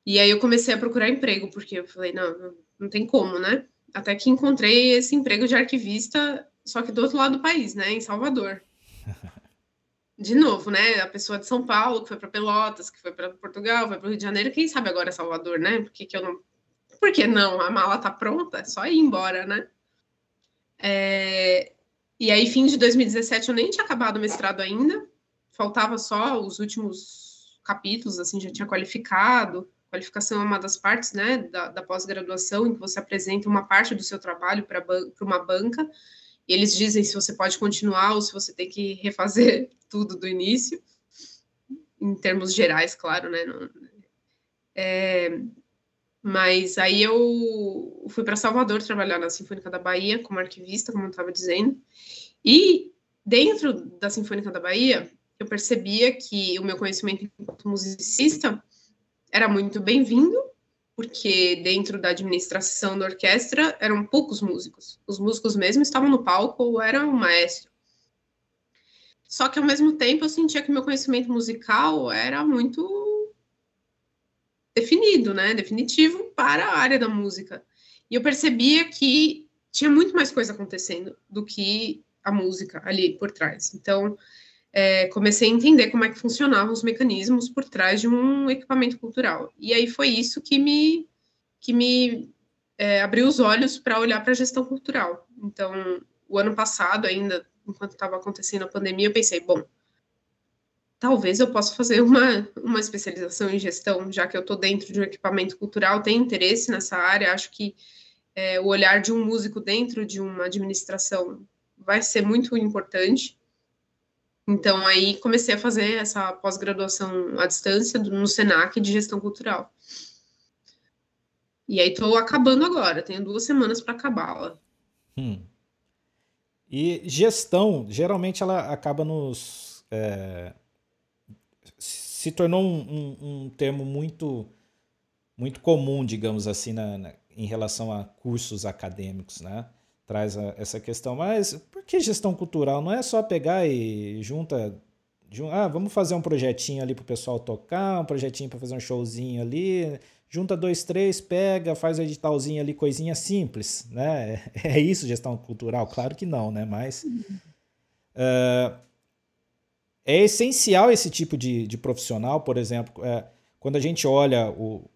S2: E aí eu comecei a procurar emprego, porque eu falei, não, não, tem como, né? Até que encontrei esse emprego de arquivista, só que do outro lado do país, né, em Salvador. De novo, né? A pessoa de São Paulo, que foi para Pelotas, que foi para Portugal, foi para o Rio de Janeiro, quem sabe agora é Salvador, né? Porque que eu não por que não? A mala tá pronta, é só ir embora, né? É... E aí, fim de 2017, eu nem tinha acabado o mestrado ainda, faltava só os últimos capítulos, assim, já tinha qualificado. Qualificação é uma das partes, né, da, da pós-graduação, em que você apresenta uma parte do seu trabalho para ban uma banca, e eles dizem se você pode continuar ou se você tem que refazer tudo do início, em termos gerais, claro, né? É, mas aí eu fui para Salvador trabalhar na Sinfônica da Bahia como arquivista, como eu estava dizendo. E dentro da Sinfônica da Bahia, eu percebia que o meu conhecimento enquanto musicista era muito bem-vindo, porque dentro da administração da orquestra eram poucos músicos. Os músicos mesmo estavam no palco ou eram o maestro. Só que ao mesmo tempo eu sentia que meu conhecimento musical era muito definido, né, definitivo para a área da música. E eu percebia que tinha muito mais coisa acontecendo do que a música ali por trás. Então, é, comecei a entender como é que funcionavam os mecanismos por trás de um equipamento cultural. E aí foi isso que me, que me é, abriu os olhos para olhar para a gestão cultural. Então, o ano passado, ainda, enquanto estava acontecendo a pandemia, eu pensei, bom, talvez eu possa fazer uma, uma especialização em gestão, já que eu estou dentro de um equipamento cultural, tenho interesse nessa área, acho que é, o olhar de um músico dentro de uma administração vai ser muito importante. Então, aí comecei a fazer essa pós-graduação à distância no SENAC de gestão cultural. E aí estou acabando agora, tenho duas semanas para acabá-la.
S1: Hum. E gestão, geralmente ela acaba nos é, se tornou um, um, um, termo muito, muito comum, digamos assim, na, na, em relação a cursos acadêmicos, né? Traz a, essa questão. Mas por que gestão cultural? Não é só pegar e junta. ah, vamos fazer um projetinho ali para o pessoal tocar, um projetinho para fazer um showzinho ali junta dois, três, pega, faz o editalzinho ali, coisinha simples, né? É isso gestão cultural? Claro que não, né? Mas uh, é essencial esse tipo de, de profissional, por exemplo, é, quando a gente olha o,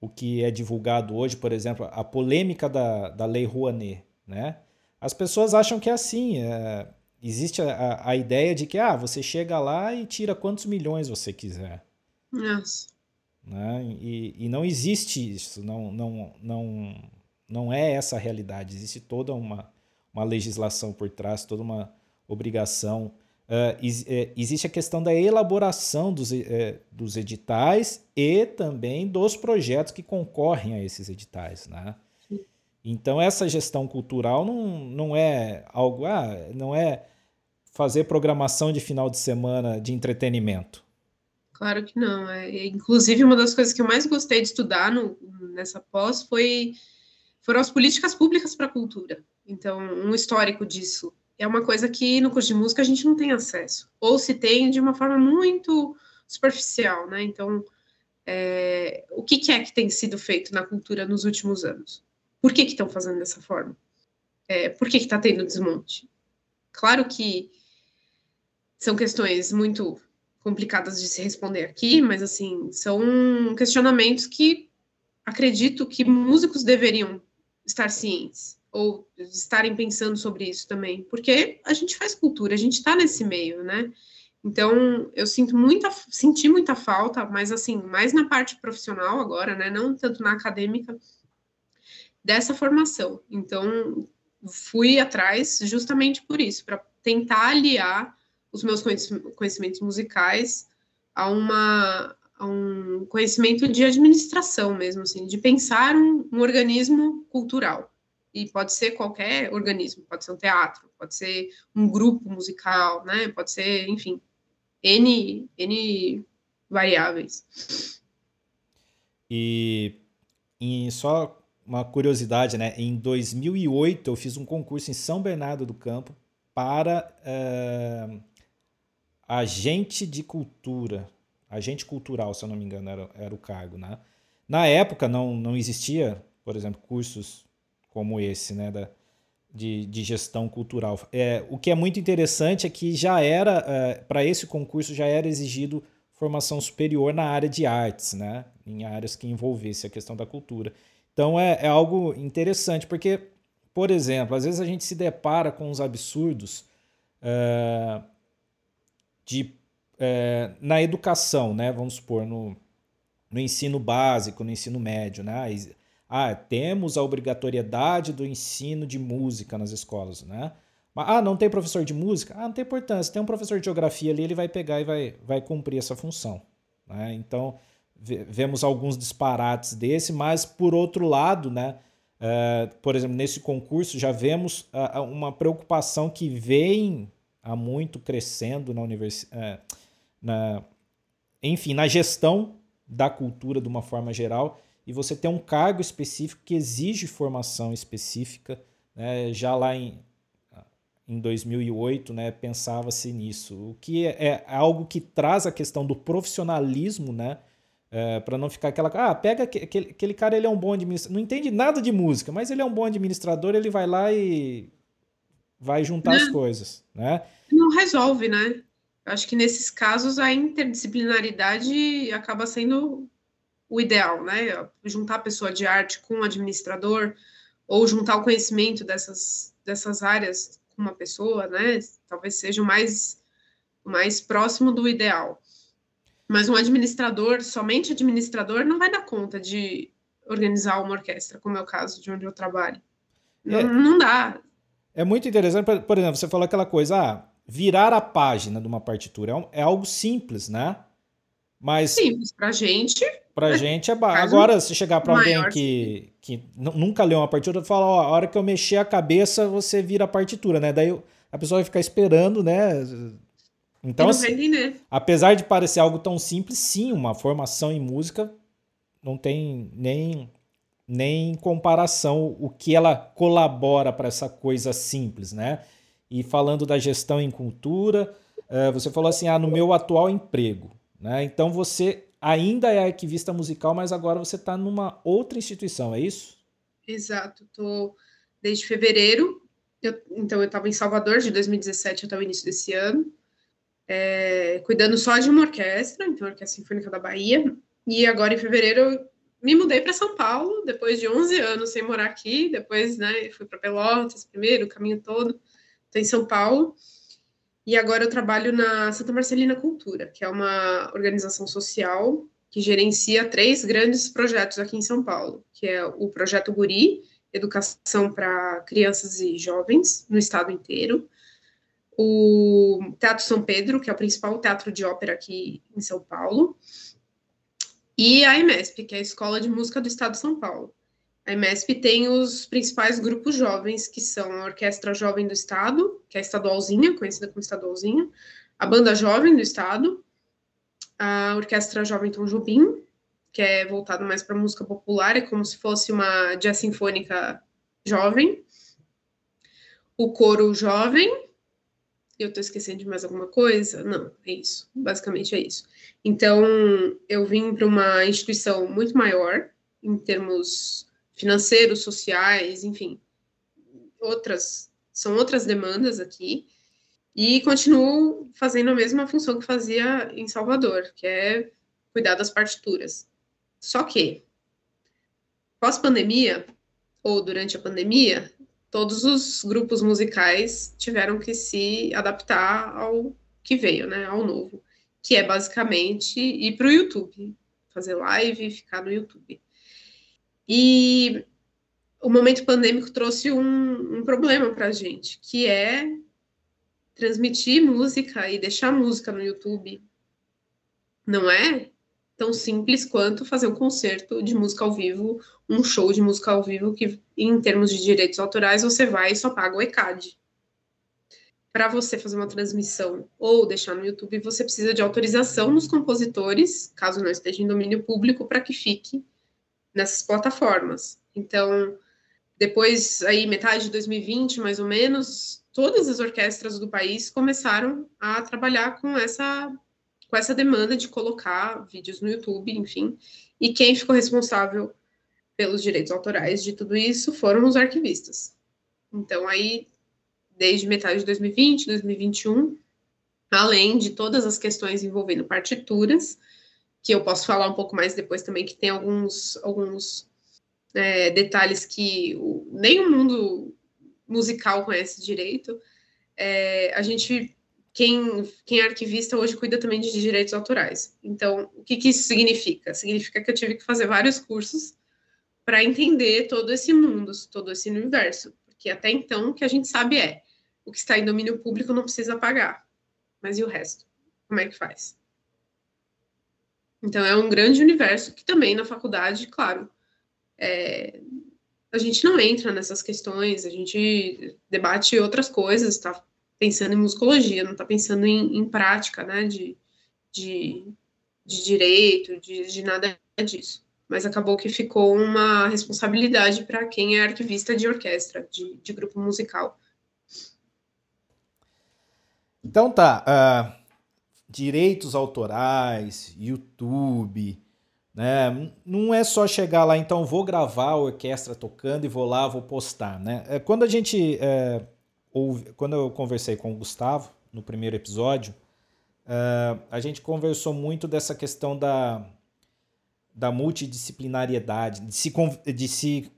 S1: o que é divulgado hoje, por exemplo, a polêmica da, da Lei Rouanet, né? As pessoas acham que é assim, é, existe a, a ideia de que ah, você chega lá e tira quantos milhões você quiser.
S2: Nossa.
S1: Né? E, e não existe isso, não, não, não, não é essa a realidade. Existe toda uma, uma legislação por trás, toda uma obrigação. Uh, existe a questão da elaboração dos, uh, dos editais e também dos projetos que concorrem a esses editais. Né? Então, essa gestão cultural não, não é algo, ah, não é fazer programação de final de semana de entretenimento.
S2: Claro que não. É, inclusive, uma das coisas que eu mais gostei de estudar no, nessa pós foi foram as políticas públicas para a cultura. Então, um histórico disso. É uma coisa que no curso de música a gente não tem acesso. Ou se tem de uma forma muito superficial, né? Então, é, o que, que, é que tem sido feito na cultura nos últimos anos? Por que estão fazendo dessa forma? É, por que está tendo desmonte? Claro que são questões muito complicadas de se responder aqui, mas assim, são questionamentos que acredito que músicos deveriam estar cientes ou estarem pensando sobre isso também, porque a gente faz cultura, a gente está nesse meio, né? Então, eu sinto muita, senti muita falta, mas assim, mais na parte profissional agora, né? Não tanto na acadêmica, dessa formação. Então, fui atrás justamente por isso, para tentar aliar os meus conhecimentos musicais a, uma, a um conhecimento de administração mesmo, assim, de pensar um, um organismo cultural. E pode ser qualquer organismo, pode ser um teatro, pode ser um grupo musical, né? Pode ser, enfim, N, N variáveis.
S1: E, e só uma curiosidade, né? Em 2008 eu fiz um concurso em São Bernardo do Campo para uh, agente de cultura, agente cultural, se eu não me engano, era, era o cargo, né? Na época não, não existia, por exemplo, cursos como esse, né, da, de, de gestão cultural. É, o que é muito interessante é que já era, é, para esse concurso, já era exigido formação superior na área de artes, né, em áreas que envolvesse a questão da cultura. Então é, é algo interessante, porque, por exemplo, às vezes a gente se depara com uns absurdos. É, de, é, na educação, né? Vamos supor, no, no ensino básico, no ensino médio, né? Ah, temos a obrigatoriedade do ensino de música nas escolas, né? Ah, não tem professor de música? Ah, não tem importância. Tem um professor de geografia ali, ele vai pegar e vai, vai cumprir essa função. Né? Então, vemos alguns disparates desse, mas por outro lado, né? Uh, por exemplo, nesse concurso já vemos uh, uma preocupação que vem há muito crescendo na universidade, é, na, enfim, na gestão da cultura de uma forma geral, e você tem um cargo específico que exige formação específica, né? já lá em, em 2008, né, pensava-se nisso, o que é, é, algo que traz a questão do profissionalismo, né, é, para não ficar aquela, ah, pega aquele, aquele cara, ele é um bom administrador, não entende nada de música, mas ele é um bom administrador, ele vai lá e vai juntar não, as coisas, né?
S2: Não resolve, né? Acho que nesses casos a interdisciplinaridade acaba sendo o ideal, né? Juntar a pessoa de arte com o administrador ou juntar o conhecimento dessas, dessas áreas com uma pessoa, né? Talvez seja o mais, o mais próximo do ideal. Mas um administrador, somente administrador, não vai dar conta de organizar uma orquestra, como é o caso de onde eu trabalho. É. Não, não dá.
S1: É muito interessante, por exemplo, você falou aquela coisa, ah, virar a página de uma partitura é, um, é algo simples, né? Mas
S2: simples pra gente.
S1: Pra é, gente é básico. Agora, se chegar para alguém que, que nunca leu uma partitura, fala, ó, a hora que eu mexer a cabeça, você vira a partitura, né? Daí a pessoa vai ficar esperando, né? Então, assim, né? apesar de parecer algo tão simples, sim, uma formação em música não tem nem, nem comparação o que ela colabora para essa coisa simples, né? E falando da gestão em cultura, uh, você falou assim, ah, no meu atual emprego, né? Então você ainda é arquivista musical, mas agora você está numa outra instituição, é isso?
S2: Exato, estou desde fevereiro, eu, então eu estava em Salvador de 2017 até o início desse ano, é, cuidando só de uma orquestra, então a Orquestra Sinfônica da Bahia, e agora em fevereiro eu me mudei para São Paulo, depois de 11 anos sem morar aqui, depois né, fui para Pelotas primeiro, o caminho todo, estou em São Paulo, e agora eu trabalho na Santa Marcelina Cultura, que é uma organização social que gerencia três grandes projetos aqui em São Paulo, que é o Projeto Guri, educação para crianças e jovens no estado inteiro, o Teatro São Pedro, que é o principal teatro de ópera aqui em São Paulo, e a EMESP, que é a Escola de Música do Estado de São Paulo. A EMESP tem os principais grupos jovens, que são a Orquestra Jovem do Estado, que é a estadualzinha, conhecida como estadualzinha, a Banda Jovem do Estado, a Orquestra Jovem Tom Jobim, que é voltado mais para música popular, é como se fosse uma jazz sinfônica jovem, o Coro Jovem, eu estou esquecendo de mais alguma coisa? Não, é isso. Basicamente é isso. Então, eu vim para uma instituição muito maior, em termos financeiros, sociais, enfim, outras, são outras demandas aqui, e continuo fazendo a mesma função que fazia em Salvador, que é cuidar das partituras. Só que, pós-pandemia, ou durante a pandemia, todos os grupos musicais tiveram que se adaptar ao que veio, né, ao novo, que é basicamente ir para o YouTube, fazer live e ficar no YouTube. E o momento pandêmico trouxe um, um problema para a gente, que é transmitir música e deixar música no YouTube. Não é tão simples quanto fazer um concerto de música ao vivo, um show de música ao vivo que, em termos de direitos autorais, você vai e só paga o ECAD. Para você fazer uma transmissão ou deixar no YouTube, você precisa de autorização dos compositores, caso não esteja em domínio público, para que fique nessas plataformas. Então, depois, aí, metade de 2020, mais ou menos, todas as orquestras do país começaram a trabalhar com essa com essa demanda de colocar vídeos no YouTube, enfim. E quem ficou responsável pelos direitos autorais de tudo isso foram os arquivistas. Então, aí, desde metade de 2020, 2021, além de todas as questões envolvendo partituras, que eu posso falar um pouco mais depois também, que tem alguns, alguns é, detalhes que o, nem o mundo musical conhece direito, é, a gente quem, quem é arquivista hoje cuida também de direitos autorais. Então, o que, que isso significa? Significa que eu tive que fazer vários cursos para entender todo esse mundo, todo esse universo. Porque até então, o que a gente sabe é o que está em domínio público não precisa pagar. Mas e o resto? Como é que faz? Então, é um grande universo que também na faculdade, claro, é, a gente não entra nessas questões, a gente debate outras coisas, tá? Pensando em musicologia, não está pensando em, em, prática, né, de, de, de direito, de, de nada disso. Mas acabou que ficou uma responsabilidade para quem é arquivista de orquestra, de, de grupo musical.
S1: Então tá, uh, direitos autorais, YouTube, né? Não é só chegar lá, então vou gravar a orquestra tocando e vou lá, vou postar, né? É, quando a gente é, quando eu conversei com o Gustavo no primeiro episódio, uh, a gente conversou muito dessa questão da, da multidisciplinariedade, de se, de se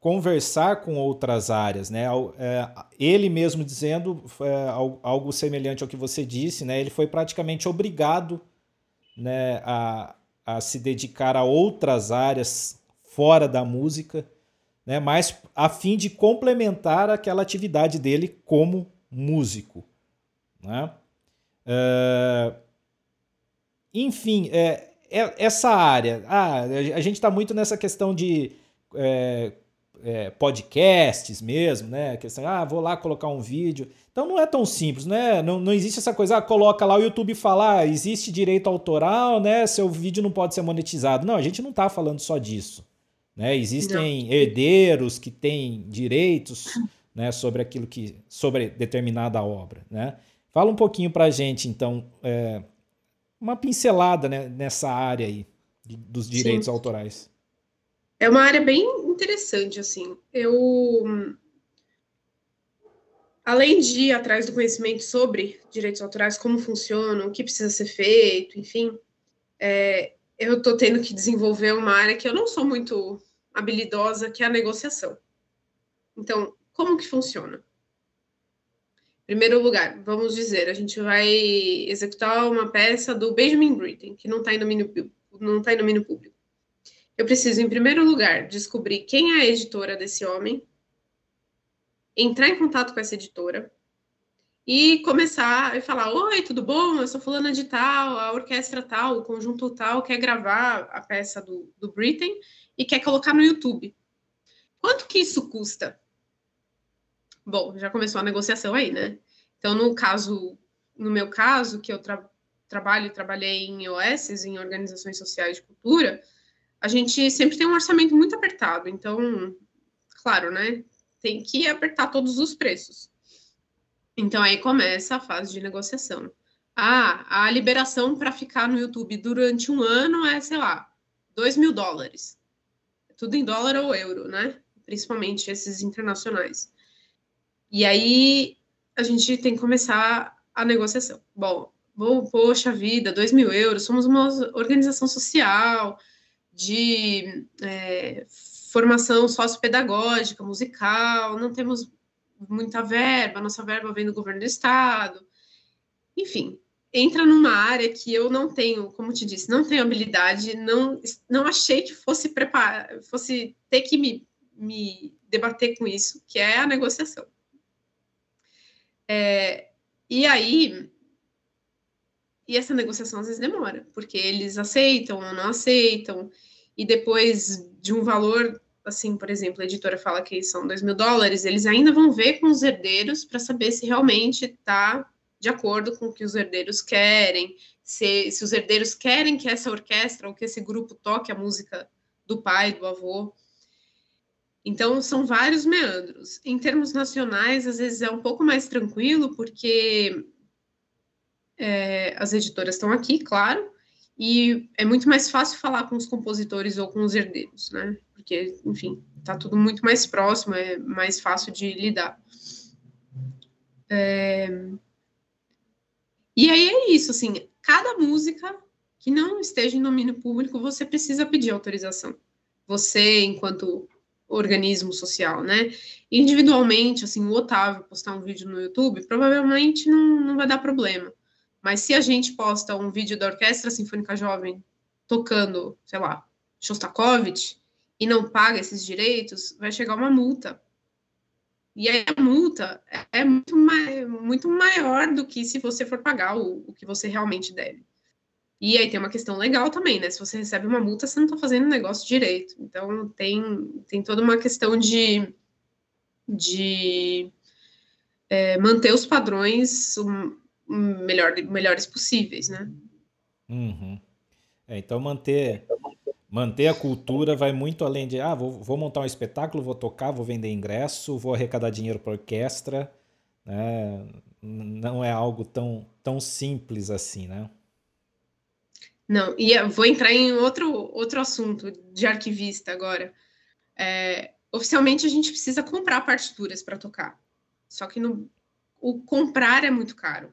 S1: conversar com outras áreas, né? É, ele mesmo dizendo é, algo semelhante ao que você disse, né? Ele foi praticamente obrigado, né, a, a se dedicar a outras áreas fora da música né? mas a fim de complementar aquela atividade dele como músico. Né? Uh, enfim, é, é, essa área, ah, a gente está muito nessa questão de é, é, podcasts mesmo, né? Questão, ah, vou lá colocar um vídeo. Então não é tão simples, né? Não, não existe essa coisa, ah, coloca lá o YouTube falar, ah, existe direito autoral, né? Seu vídeo não pode ser monetizado. Não, a gente não está falando só disso. Né? Existem não. herdeiros que têm direitos né, sobre aquilo que. sobre determinada obra. Né? Fala um pouquinho para a gente, então, é, uma pincelada né, nessa área aí dos direitos Sim. autorais.
S2: É uma área bem interessante, assim. Eu, além de ir atrás do conhecimento sobre direitos autorais, como funcionam, o que precisa ser feito, enfim, é, eu estou tendo que desenvolver uma área que eu não sou muito habilidosa, que é a negociação. Então, como que funciona? Primeiro lugar, vamos dizer, a gente vai executar uma peça do Benjamin Britten, que não está em domínio não está em domínio público. Eu preciso, em primeiro lugar, descobrir quem é a editora desse homem, entrar em contato com essa editora e começar a falar: Oi, tudo bom? Eu sou fulana de tal, a orquestra tal, o conjunto tal quer gravar a peça do, do Britain e quer colocar no YouTube. Quanto que isso custa? Bom, já começou a negociação aí, né? Então, no caso, no meu caso, que eu tra trabalho e trabalhei em OS, em organizações sociais de cultura, a gente sempre tem um orçamento muito apertado. Então, claro, né? Tem que apertar todos os preços. Então, aí começa a fase de negociação. Ah, a liberação para ficar no YouTube durante um ano é, sei lá, 2 mil dólares. Tudo em dólar ou euro, né? Principalmente esses internacionais. E aí a gente tem que começar a negociação. Bom, bom poxa vida, 2 mil euros, somos uma organização social, de é, formação sociopedagógica, musical, não temos muita verba, nossa verba vem do governo do estado. Enfim, entra numa área que eu não tenho, como te disse, não tenho habilidade, não, não achei que fosse preparar, fosse ter que me, me debater com isso, que é a negociação. É, e aí, e essa negociação às vezes demora, porque eles aceitam ou não aceitam, e depois de um valor, assim, por exemplo, a editora fala que são dois mil dólares, eles ainda vão ver com os herdeiros para saber se realmente está de acordo com o que os herdeiros querem, se, se os herdeiros querem que essa orquestra ou que esse grupo toque a música do pai, do avô. Então, são vários meandros. Em termos nacionais, às vezes é um pouco mais tranquilo, porque é, as editoras estão aqui, claro, e é muito mais fácil falar com os compositores ou com os herdeiros, né? Porque, enfim, tá tudo muito mais próximo, é mais fácil de lidar. É... E aí é isso, assim, cada música que não esteja em domínio público, você precisa pedir autorização. Você, enquanto organismo social, né? Individualmente, assim, o Otávio postar um vídeo no YouTube, provavelmente não, não vai dar problema. Mas se a gente posta um vídeo da Orquestra Sinfônica Jovem tocando, sei lá, Shostakovich, e não paga esses direitos, vai chegar uma multa. E aí a multa é muito, muito maior do que se você for pagar o, o que você realmente deve. E aí tem uma questão legal também, né? Se você recebe uma multa, você não está fazendo o negócio direito. Então tem, tem toda uma questão de, de é, manter os padrões melhor, melhores possíveis, né?
S1: Uhum. É, então manter manter a cultura vai muito além de ah vou, vou montar um espetáculo, vou tocar, vou vender ingresso, vou arrecadar dinheiro para orquestra, né? Não é algo tão tão simples assim, né?
S2: Não, e vou entrar em outro outro assunto de arquivista agora. É, oficialmente a gente precisa comprar partituras para tocar. Só que no, o comprar é muito caro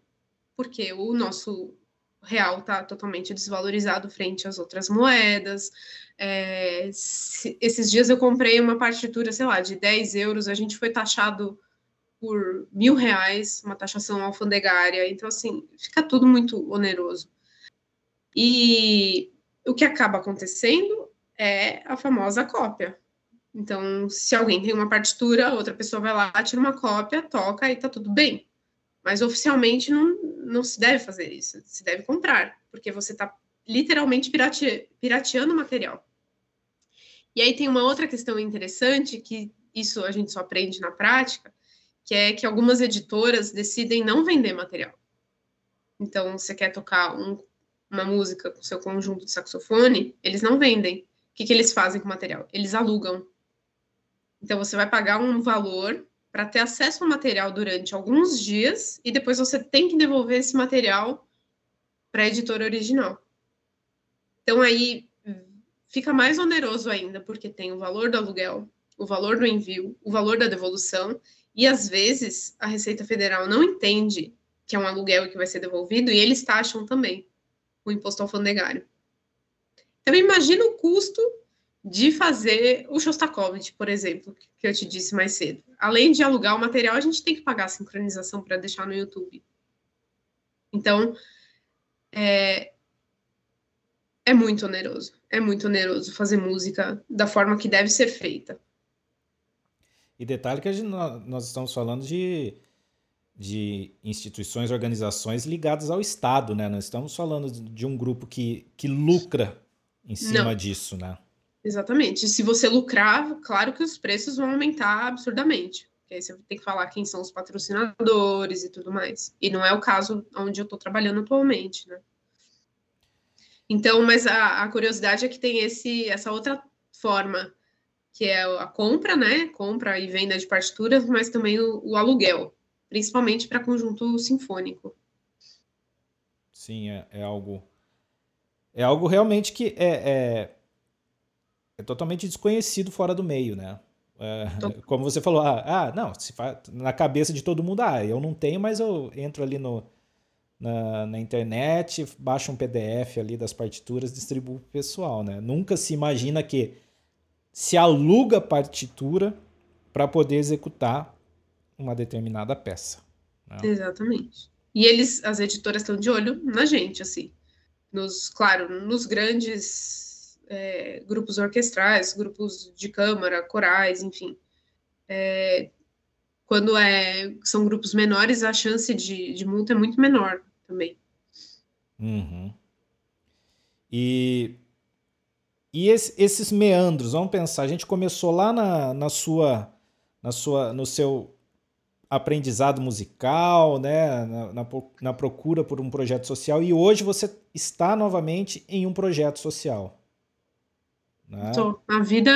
S2: porque o nosso real está totalmente desvalorizado frente às outras moedas. É, se, esses dias eu comprei uma partitura, sei lá, de 10 euros, a gente foi taxado por mil reais, uma taxação alfandegária, então, assim, fica tudo muito oneroso. E o que acaba acontecendo é a famosa cópia. Então, se alguém tem uma partitura, outra pessoa vai lá, tira uma cópia, toca e tá tudo bem. Mas oficialmente não, não se deve fazer isso, se deve comprar, porque você está literalmente pirate, pirateando o material. E aí tem uma outra questão interessante, que isso a gente só aprende na prática, que é que algumas editoras decidem não vender material. Então, você quer tocar um, uma música com seu conjunto de saxofone, eles não vendem. O que, que eles fazem com o material? Eles alugam. Então, você vai pagar um valor para ter acesso ao material durante alguns dias e depois você tem que devolver esse material para a editora original. Então, aí fica mais oneroso ainda, porque tem o valor do aluguel, o valor do envio, o valor da devolução, e às vezes a Receita Federal não entende que é um aluguel que vai ser devolvido, e eles taxam também o imposto alfandegário. Então, imagina o custo de fazer o Shostakovich, por exemplo, que eu te disse mais cedo. Além de alugar o material, a gente tem que pagar a sincronização para deixar no YouTube. Então, é, é muito oneroso. É muito oneroso fazer música da forma que deve ser feita.
S1: E detalhe que gente, nós estamos falando de, de instituições, organizações ligadas ao Estado, né? Nós estamos falando de um grupo que, que lucra em cima Não. disso, né?
S2: Exatamente. Se você lucrar, claro que os preços vão aumentar absurdamente. Porque aí você tem que falar quem são os patrocinadores e tudo mais. E não é o caso onde eu estou trabalhando atualmente, né? Então, mas a, a curiosidade é que tem esse, essa outra forma que é a compra, né? Compra e venda de partituras, mas também o, o aluguel, principalmente para conjunto sinfônico.
S1: Sim, é, é, algo. É algo realmente que é, é, é totalmente desconhecido fora do meio, né? É, como você falou, ah, ah, não, se faz, na cabeça de todo mundo, ah, eu não tenho, mas eu entro ali no, na, na internet, baixo um PDF ali das partituras, distribuo pro pessoal, né? Nunca se imagina que se aluga partitura para poder executar uma determinada peça.
S2: Né? Exatamente. E eles, as editoras estão de olho na gente, assim. Nos, claro, nos grandes é, grupos orquestrais, grupos de câmara, corais, enfim. É, quando é, são grupos menores, a chance de, de multa é muito menor também.
S1: Uhum. E e esse, esses meandros, vamos pensar, a gente começou lá na, na sua, na sua, no seu aprendizado musical, né, na, na, na, procura por um projeto social e hoje você está novamente em um projeto social.
S2: Né? A vida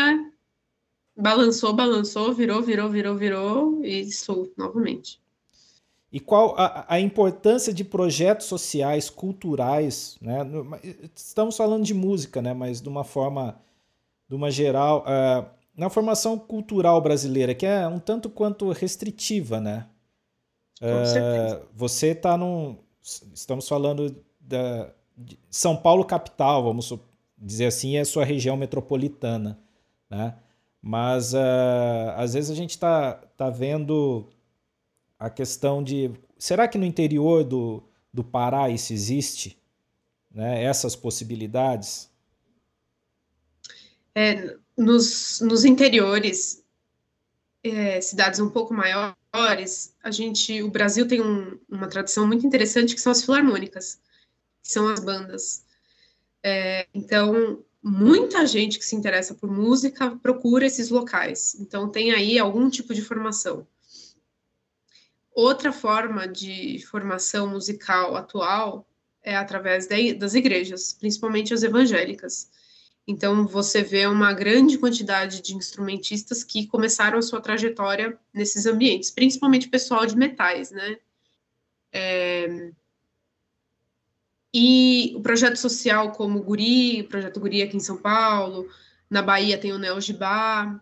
S2: balançou, balançou, virou, virou, virou, virou e sou novamente.
S1: E qual a, a, importância de projetos sociais, culturais, né? Estamos falando de música, né? Mas de uma forma, de uma geral, uh, na formação cultural brasileira, que é um tanto quanto restritiva, né? Uh, você está num. Estamos falando da São Paulo capital, vamos dizer assim, é a sua região metropolitana, né? Mas uh, às vezes a gente está tá vendo a questão de será que no interior do, do Pará isso existe? Né? Essas possibilidades?
S2: É, nos, nos interiores, é, cidades um pouco maiores, a gente, o Brasil tem um, uma tradição muito interessante que são as filarmônicas, que são as bandas. É, então, muita gente que se interessa por música procura esses locais. Então, tem aí algum tipo de formação. Outra forma de formação musical atual é através de, das igrejas, principalmente as evangélicas. Então, você vê uma grande quantidade de instrumentistas que começaram a sua trajetória nesses ambientes, principalmente pessoal de metais, né? É... E o projeto social como o Guri, o projeto Guri aqui em São Paulo, na Bahia tem o Neo Gibá,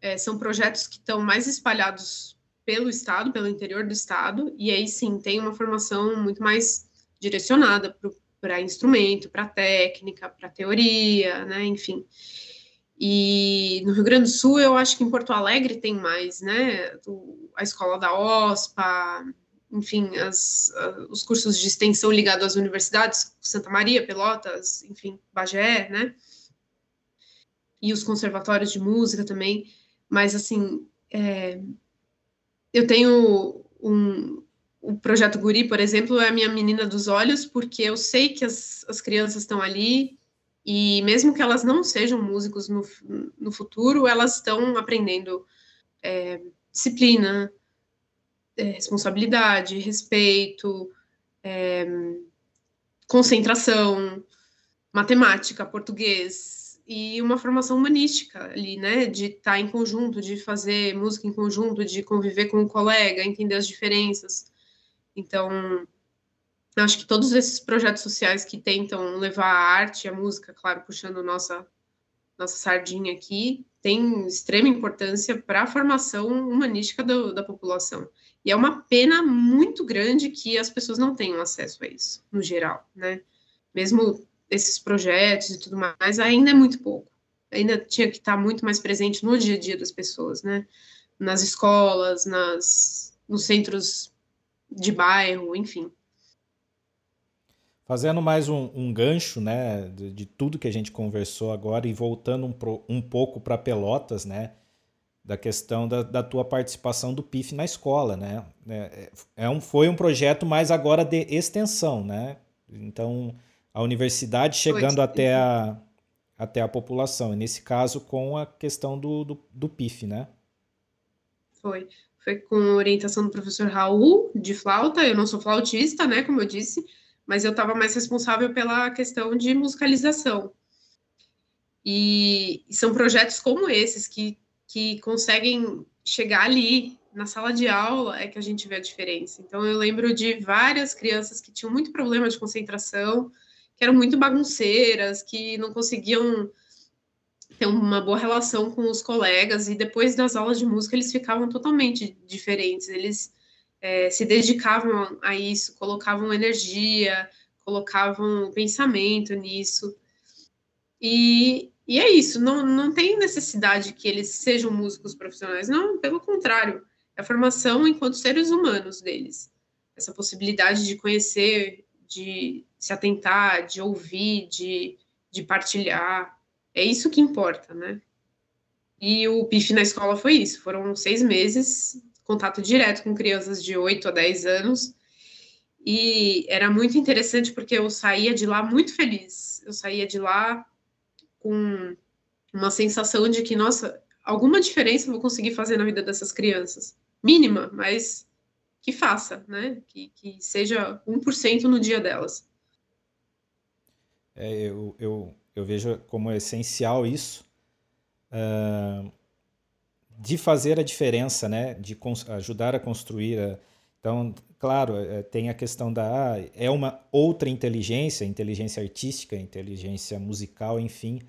S2: é, são projetos que estão mais espalhados pelo Estado, pelo interior do Estado, e aí sim tem uma formação muito mais direcionada para instrumento, para técnica, para teoria, né, enfim. E no Rio Grande do Sul, eu acho que em Porto Alegre tem mais, né, a escola da OSPA, enfim, as, os cursos de extensão ligados às universidades, Santa Maria, Pelotas, enfim, Bagé, né, e os conservatórios de música também, mas assim, é, eu tenho um, o projeto Guri, por exemplo, é a minha menina dos olhos, porque eu sei que as, as crianças estão ali E mesmo que elas não sejam músicos no, no futuro, elas estão aprendendo é, disciplina, responsabilidade, respeito, é, concentração, matemática, português e uma formação humanística ali, né? De estar tá em conjunto, de fazer música em conjunto, de conviver com o um colega, entender as diferenças. Então, acho que todos esses projetos sociais que tentam levar a arte a música, claro, puxando nossa nossa sardinha aqui, tem extrema importância para a formação humanística do, da população. E é uma pena muito grande que as pessoas não tenham acesso a isso, no geral, né? Mesmo esses projetos e tudo mais, ainda é muito pouco. Ainda tinha que estar muito mais presente no dia a dia das pessoas, né? Nas escolas, nas, nos centros de bairro, enfim.
S1: Fazendo mais um, um gancho, né, de, de, tudo que a gente conversou agora e voltando um, pro, um pouco para Pelotas, né, da questão da, da, tua participação do PIF na escola, né? É, é um, foi um projeto mais agora de extensão, né? Então, a universidade chegando até a, até a população, e nesse caso com a questão do, do, do PIF, né?
S2: Foi. Foi com orientação do professor Raul, de flauta. Eu não sou flautista, né, como eu disse, mas eu estava mais responsável pela questão de musicalização. E, são projetos como esses que que conseguem chegar ali na sala de aula é que a gente vê a diferença. Então eu lembro de várias crianças que tinham muito problema de concentração, que eram muito bagunceiras, que não conseguiam ter uma boa relação com os colegas e depois das aulas de música eles ficavam totalmente diferentes. Eles é, se dedicavam a isso, colocavam energia, colocavam pensamento nisso. E, e é isso, não, não tem necessidade que eles sejam músicos profissionais, não, pelo contrário, é a formação enquanto seres humanos deles. Essa possibilidade de conhecer, de se atentar, de ouvir, de, de partilhar, é isso que importa, né? E o PIF na escola foi isso, foram seis meses, contato direto com crianças de 8 a 10 anos, e era muito interessante porque eu saía de lá muito feliz, eu saía de lá com uma sensação de que, nossa, alguma diferença eu vou conseguir fazer na vida dessas crianças. Mínima, mas que faça, né? Que, que seja 1% no dia delas.
S1: É, eu, eu, eu vejo como essencial isso, uh, de fazer a diferença, né? De ajudar a construir. A... Então, claro, é, tem a questão da. Ah, é uma outra inteligência, inteligência artística, inteligência musical, enfim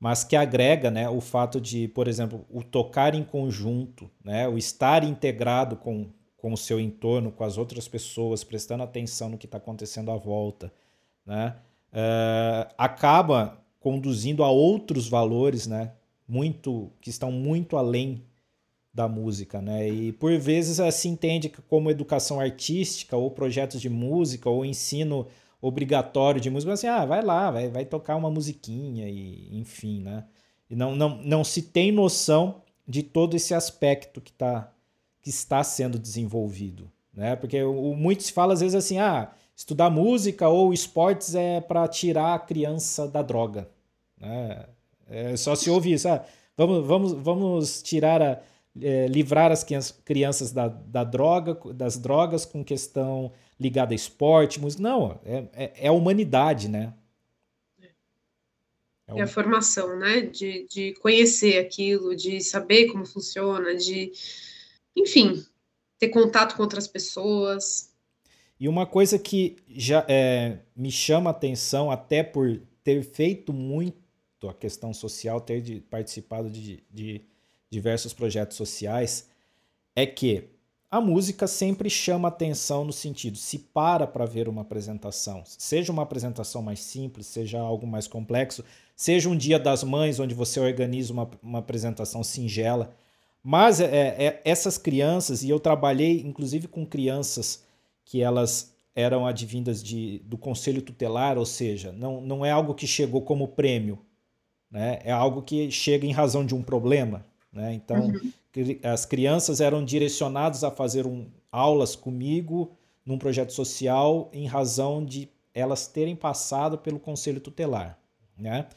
S1: mas que agrega né, o fato de, por exemplo, o tocar em conjunto, né, o estar integrado com, com o seu entorno, com as outras pessoas, prestando atenção no que está acontecendo à volta, né, uh, acaba conduzindo a outros valores né, muito que estão muito além da música, né? E por vezes se entende que como educação artística ou projetos de música ou ensino obrigatório de música, assim, ah, vai lá, vai, vai tocar uma musiquinha e enfim, né? E não, não, não se tem noção de todo esse aspecto que, tá, que está sendo desenvolvido, né? Porque o, muito se fala às vezes assim, ah, estudar música ou esportes é para tirar a criança da droga, né? É só se ouve isso, ah, vamos, vamos, vamos tirar a, é, livrar as crianças da, da droga, das drogas com questão ligada a esporte, música. Não, é, é, é a humanidade, né?
S2: É, é a formação, né? De, de conhecer aquilo, de saber como funciona, de, enfim, ter contato com outras pessoas.
S1: E uma coisa que já é, me chama a atenção, até por ter feito muito a questão social, ter de, participado de, de diversos projetos sociais, é que a música sempre chama atenção no sentido, se para para ver uma apresentação, seja uma apresentação mais simples, seja algo mais complexo, seja um dia das mães onde você organiza uma, uma apresentação singela, mas é, é, essas crianças, e eu trabalhei inclusive com crianças que elas eram advindas de, do conselho tutelar, ou seja, não, não é algo que chegou como prêmio, né? é algo que chega em razão de um problema. Né? Então, uhum as crianças eram direcionadas a fazer um, aulas comigo num projeto social em razão de elas terem passado pelo conselho tutelar. né?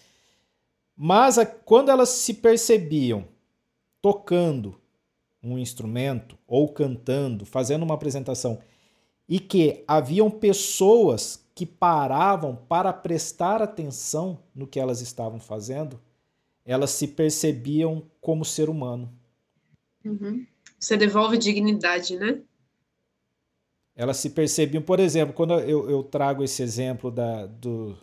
S1: Mas a, quando elas se percebiam tocando um instrumento ou cantando, fazendo uma apresentação, e que haviam pessoas que paravam para prestar atenção no que elas estavam fazendo, elas se percebiam como ser humano.
S2: Uhum. Você devolve dignidade, né?
S1: Elas se percebiam, por exemplo, quando eu, eu trago esse exemplo da, do,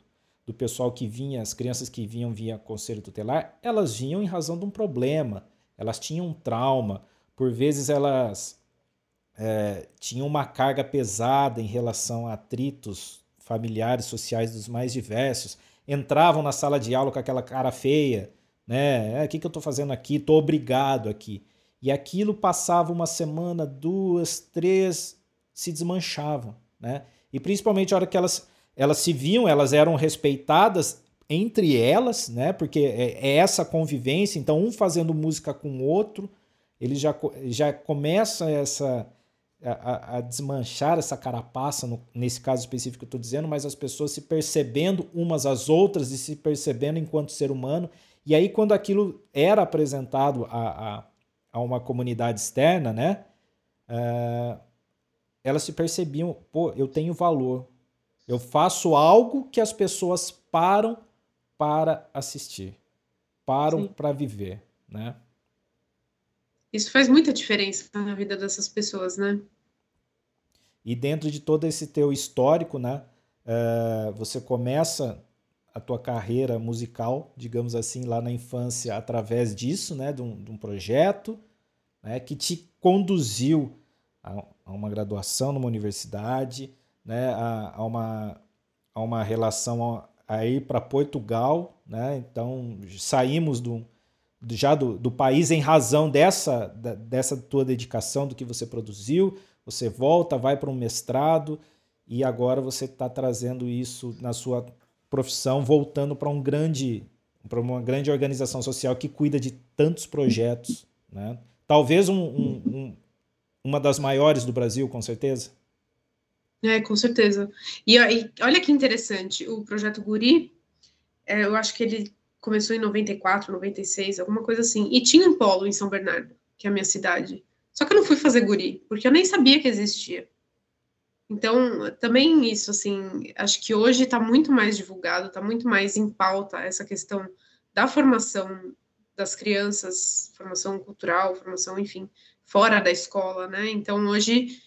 S1: do pessoal que vinha, as crianças que vinham via conselho tutelar, elas vinham em razão de um problema, elas tinham um trauma, por vezes elas é, tinham uma carga pesada em relação a atritos familiares, sociais dos mais diversos, entravam na sala de aula com aquela cara feia, né? É, o que, que eu estou fazendo aqui? Estou obrigado aqui. E aquilo passava uma semana, duas, três, se desmanchavam, né? E principalmente a hora que elas, elas se viam, elas eram respeitadas entre elas, né? Porque é, é essa convivência, então um fazendo música com o outro, ele já, já começa essa a, a desmanchar essa carapaça, no, nesse caso específico que eu estou dizendo, mas as pessoas se percebendo umas às outras e se percebendo enquanto ser humano. E aí, quando aquilo era apresentado a, a, a uma comunidade externa, né? Uh, elas se percebiam, pô, eu tenho valor. Eu faço algo que as pessoas param para assistir, param para viver, né?
S2: Isso faz muita diferença na vida dessas pessoas, né?
S1: E dentro de todo esse teu histórico, né? Uh, você começa a tua carreira musical, digamos assim, lá na infância, através disso, né? De um, de um projeto né? que te conduziu a, a, uma graduação numa universidade, né? A, a uma, a uma relação a, ir para Portugal, né? Então saímos do, já do, do país em razão dessa, da, dessa tua dedicação, do que você produziu. Você volta, vai para um mestrado e agora você está trazendo isso na sua profissão, voltando para um grande, para uma grande organização social que cuida de tantos projetos, né? Talvez um, um, um, uma das maiores do Brasil, com certeza.
S2: É, com certeza. E, e olha que interessante, o projeto Guri, é, eu acho que ele começou em 94, 96, alguma coisa assim. E tinha um polo em São Bernardo, que é a minha cidade. Só que eu não fui fazer guri, porque eu nem sabia que existia. Então, também isso, assim, acho que hoje está muito mais divulgado, está muito mais em pauta essa questão da formação das crianças, formação cultural, formação, enfim, fora da escola, né? Então, hoje,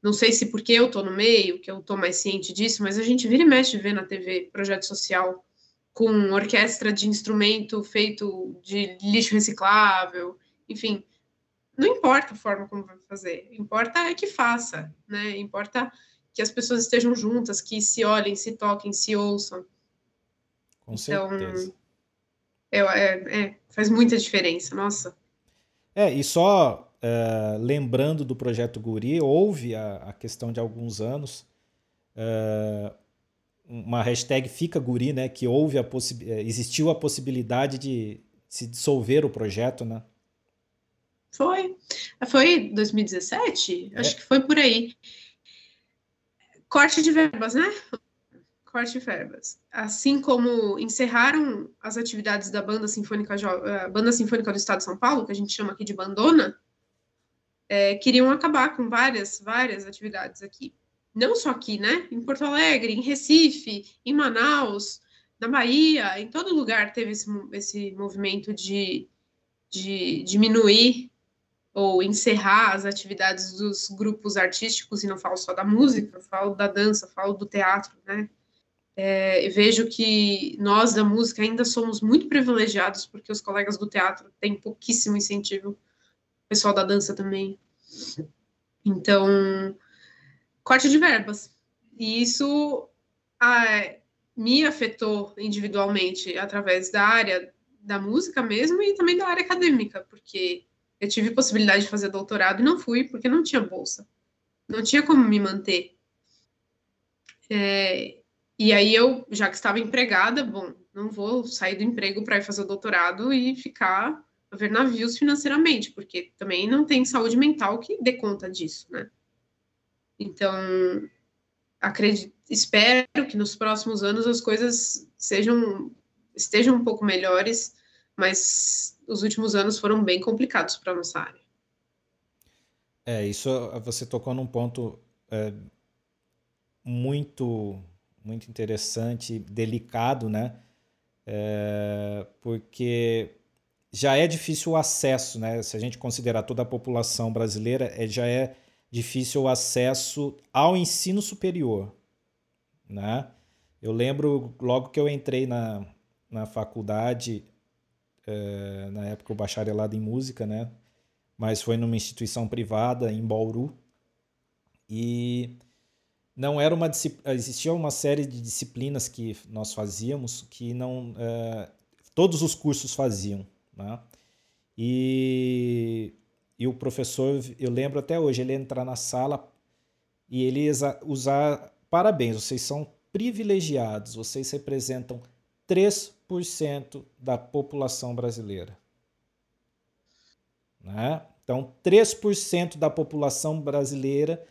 S2: não sei se porque eu estou no meio, que eu estou mais ciente disso, mas a gente vira e mexe ver na TV projeto social com orquestra de instrumento feito de lixo reciclável, enfim, não importa a forma como vai fazer, importa é que faça, né? Importa que as pessoas estejam juntas, que se olhem, se toquem, se ouçam.
S1: Com então, certeza.
S2: É, é, é, faz muita diferença, nossa.
S1: É, e só é, lembrando do projeto Guri, houve a, a questão de alguns anos é, uma hashtag Fica Guri, né? Que houve a existiu a possibilidade de se dissolver o projeto, né?
S2: Foi. Foi 2017? É. Acho que foi por aí. Corte de verbas, né? Corte de verbas. Assim como encerraram as atividades da Banda Sinfônica, uh, Banda Sinfônica do Estado de São Paulo, que a gente chama aqui de Bandona, é, queriam acabar com várias, várias atividades aqui não só aqui, né? Em Porto Alegre, em Recife, em Manaus, na Bahia, em todo lugar teve esse, esse movimento de, de diminuir ou encerrar as atividades dos grupos artísticos, e não falo só da música, falo da dança, falo do teatro, né? É, vejo que nós da música ainda somos muito privilegiados, porque os colegas do teatro têm pouquíssimo incentivo, o pessoal da dança também. Então, corte de verbas. E isso me afetou individualmente através da área da música mesmo e também da área acadêmica, porque eu tive possibilidade de fazer doutorado e não fui porque não tinha bolsa. Não tinha como me manter. É, e aí eu, já que estava empregada, bom, não vou sair do emprego para ir fazer doutorado e ficar a ver navios financeiramente, porque também não tem saúde mental que dê conta disso, né? Então, acredito, espero que nos próximos anos as coisas sejam estejam um pouco melhores, mas os últimos anos foram bem complicados para nossa área.
S1: É, isso você tocou num ponto é, muito, muito interessante, delicado, né? É, porque já é difícil o acesso, né? Se a gente considerar toda a população brasileira, é, já é difícil o acesso ao ensino superior, né? Eu lembro logo que eu entrei na, na faculdade, é, na época o bacharelado em música, né? Mas foi numa instituição privada em Bauru e não era uma existia uma série de disciplinas que nós fazíamos que não é, todos os cursos faziam, né? E, e o professor, eu lembro até hoje, ele entrar na sala e ele usar parabéns, vocês são privilegiados, vocês representam 3% da população brasileira. Né? Então, 3% da população brasileira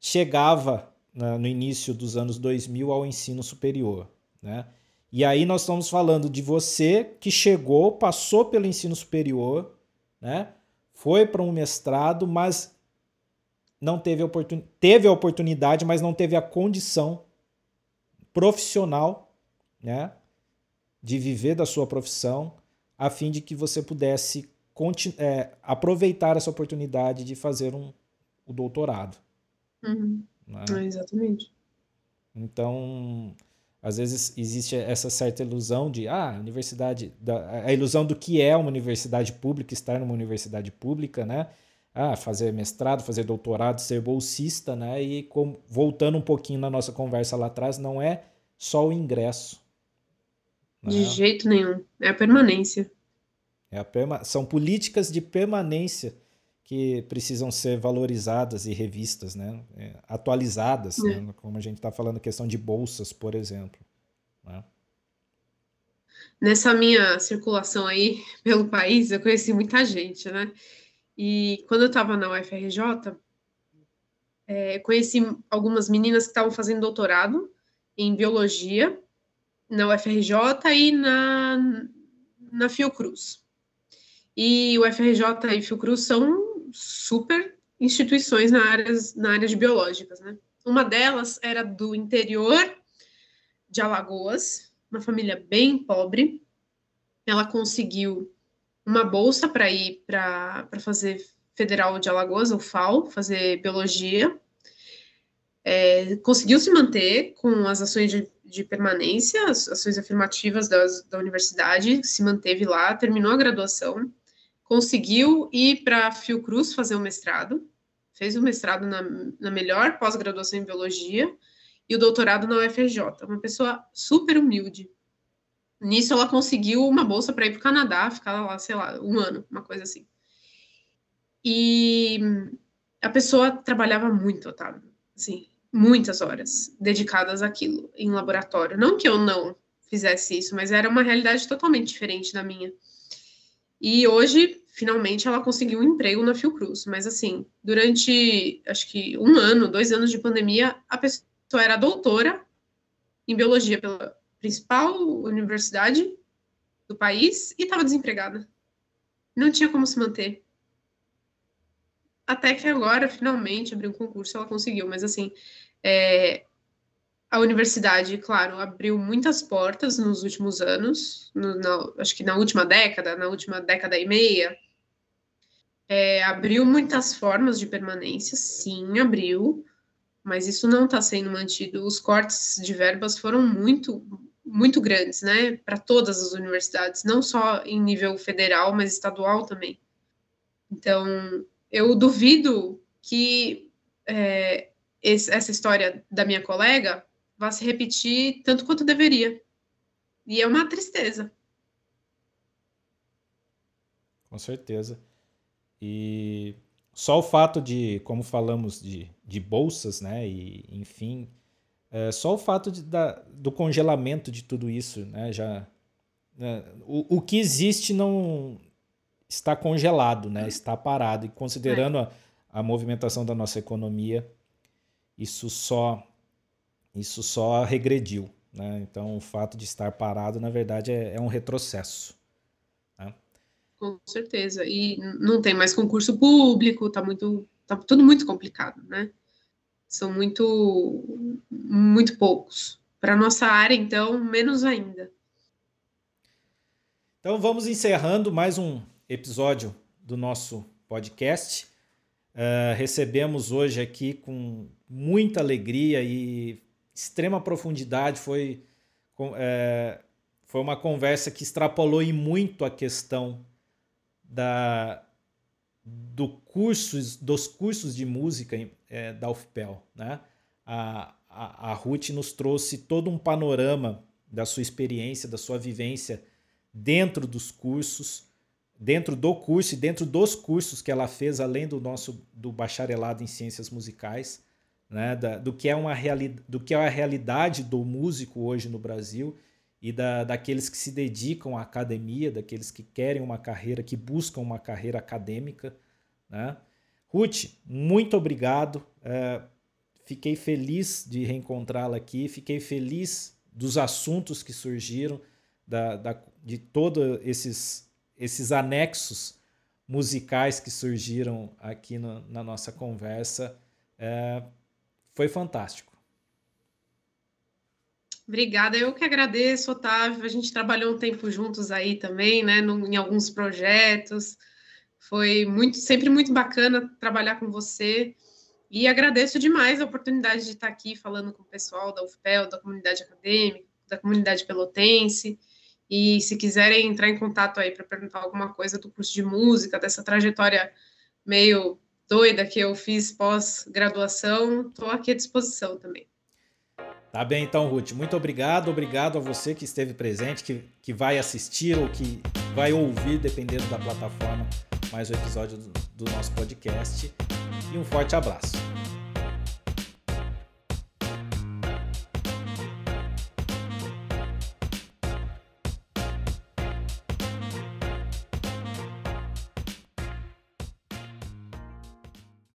S1: chegava né, no início dos anos 2000 ao ensino superior. Né? E aí nós estamos falando de você que chegou, passou pelo ensino superior, né? foi para um mestrado, mas não teve, oportun... teve a oportunidade, mas não teve a condição profissional, né, de viver da sua profissão, a fim de que você pudesse é, aproveitar essa oportunidade de fazer um, o doutorado.
S2: Uhum. Né? É, exatamente.
S1: Então, às vezes existe essa certa ilusão de ah, a universidade, da, a ilusão do que é uma universidade pública, estar numa universidade pública, né? Ah, fazer mestrado, fazer doutorado, ser bolsista, né? E com, voltando um pouquinho na nossa conversa lá atrás, não é só o ingresso.
S2: Né? De jeito nenhum, é a permanência.
S1: É a perma são políticas de permanência que precisam ser valorizadas e revistas, né? É, atualizadas, é. né? como a gente está falando, questão de bolsas, por exemplo. Né?
S2: Nessa minha circulação aí pelo país, eu conheci muita gente, né? E quando eu estava na UFRJ, é, conheci algumas meninas que estavam fazendo doutorado em biologia na UFRJ e na, na Fiocruz. E o UFRJ e Fiocruz são super instituições na área, na área de biológicas, né? Uma delas era do interior de Alagoas, uma família bem pobre. Ela conseguiu uma bolsa para ir para fazer Federal de Alagoas, o FAO, fazer biologia. É, conseguiu se manter com as ações de, de permanência, as ações afirmativas das, da universidade, se manteve lá, terminou a graduação, conseguiu ir para a Fiocruz fazer o mestrado, fez o mestrado na, na melhor pós-graduação em biologia e o doutorado na UFRJ. Uma pessoa super humilde, Nisso, ela conseguiu uma bolsa para ir para o Canadá, ficar lá, sei lá, um ano, uma coisa assim. E a pessoa trabalhava muito, Otávio, assim, muitas horas dedicadas àquilo, em laboratório. Não que eu não fizesse isso, mas era uma realidade totalmente diferente da minha. E hoje, finalmente, ela conseguiu um emprego na Fiocruz. Mas, assim, durante, acho que um ano, dois anos de pandemia, a pessoa era doutora em biologia pela principal universidade do país e estava desempregada. Não tinha como se manter. Até que agora, finalmente, abriu um concurso, ela conseguiu. Mas, assim, é, a universidade, claro, abriu muitas portas nos últimos anos, no, na, acho que na última década, na última década e meia. É, abriu muitas formas de permanência, sim, abriu, mas isso não está sendo mantido. Os cortes de verbas foram muito, muito grandes, né, para todas as universidades, não só em nível federal, mas estadual também. Então, eu duvido que é, esse, essa história da minha colega vá se repetir tanto quanto deveria. E é uma tristeza.
S1: Com certeza. E só o fato de, como falamos, de, de bolsas, né, e enfim, é, só o fato de, da, do congelamento de tudo isso, né, já né, o, o que existe não está congelado, né, está parado e considerando a, a movimentação da nossa economia, isso só isso só regrediu, Né? Então, o fato de estar parado, na verdade, é, é um retrocesso. Né?
S2: Com certeza. E não tem mais concurso público, está muito, tá tudo muito complicado, né? São muito, muito poucos. Para nossa área, então, menos ainda.
S1: Então, vamos encerrando mais um episódio do nosso podcast. Uh, recebemos hoje aqui com muita alegria e extrema profundidade. Foi, é, foi uma conversa que extrapolou muito a questão da, do cursos, dos cursos de música é, da UFPEL. Né? A, a, a Ruth nos trouxe todo um panorama da sua experiência, da sua vivência dentro dos cursos, dentro do curso e dentro dos cursos que ela fez, além do nosso do bacharelado em ciências musicais né, da, do, que é uma reali do que é a realidade do músico hoje no Brasil e da, daqueles que se dedicam à academia, daqueles que querem uma carreira, que buscam uma carreira acadêmica. Né? Ruth, muito obrigado. É, fiquei feliz de reencontrá-la aqui, fiquei feliz dos assuntos que surgiram, da, da, de todos esses, esses anexos musicais que surgiram aqui no, na nossa conversa. É, foi fantástico.
S2: Obrigada, eu que agradeço, Otávio. A gente trabalhou um tempo juntos aí também, né, no, em alguns projetos. Foi muito, sempre muito bacana trabalhar com você. E agradeço demais a oportunidade de estar aqui falando com o pessoal da UFPEL, da comunidade acadêmica, da comunidade pelotense. E se quiserem entrar em contato aí para perguntar alguma coisa do curso de música, dessa trajetória meio doida que eu fiz pós-graduação, estou aqui à disposição também.
S1: Tá bem, então, Ruth. Muito obrigado. Obrigado a você que esteve presente, que, que vai assistir ou que vai ouvir, dependendo da plataforma, mais um episódio do, do nosso podcast. E um forte abraço.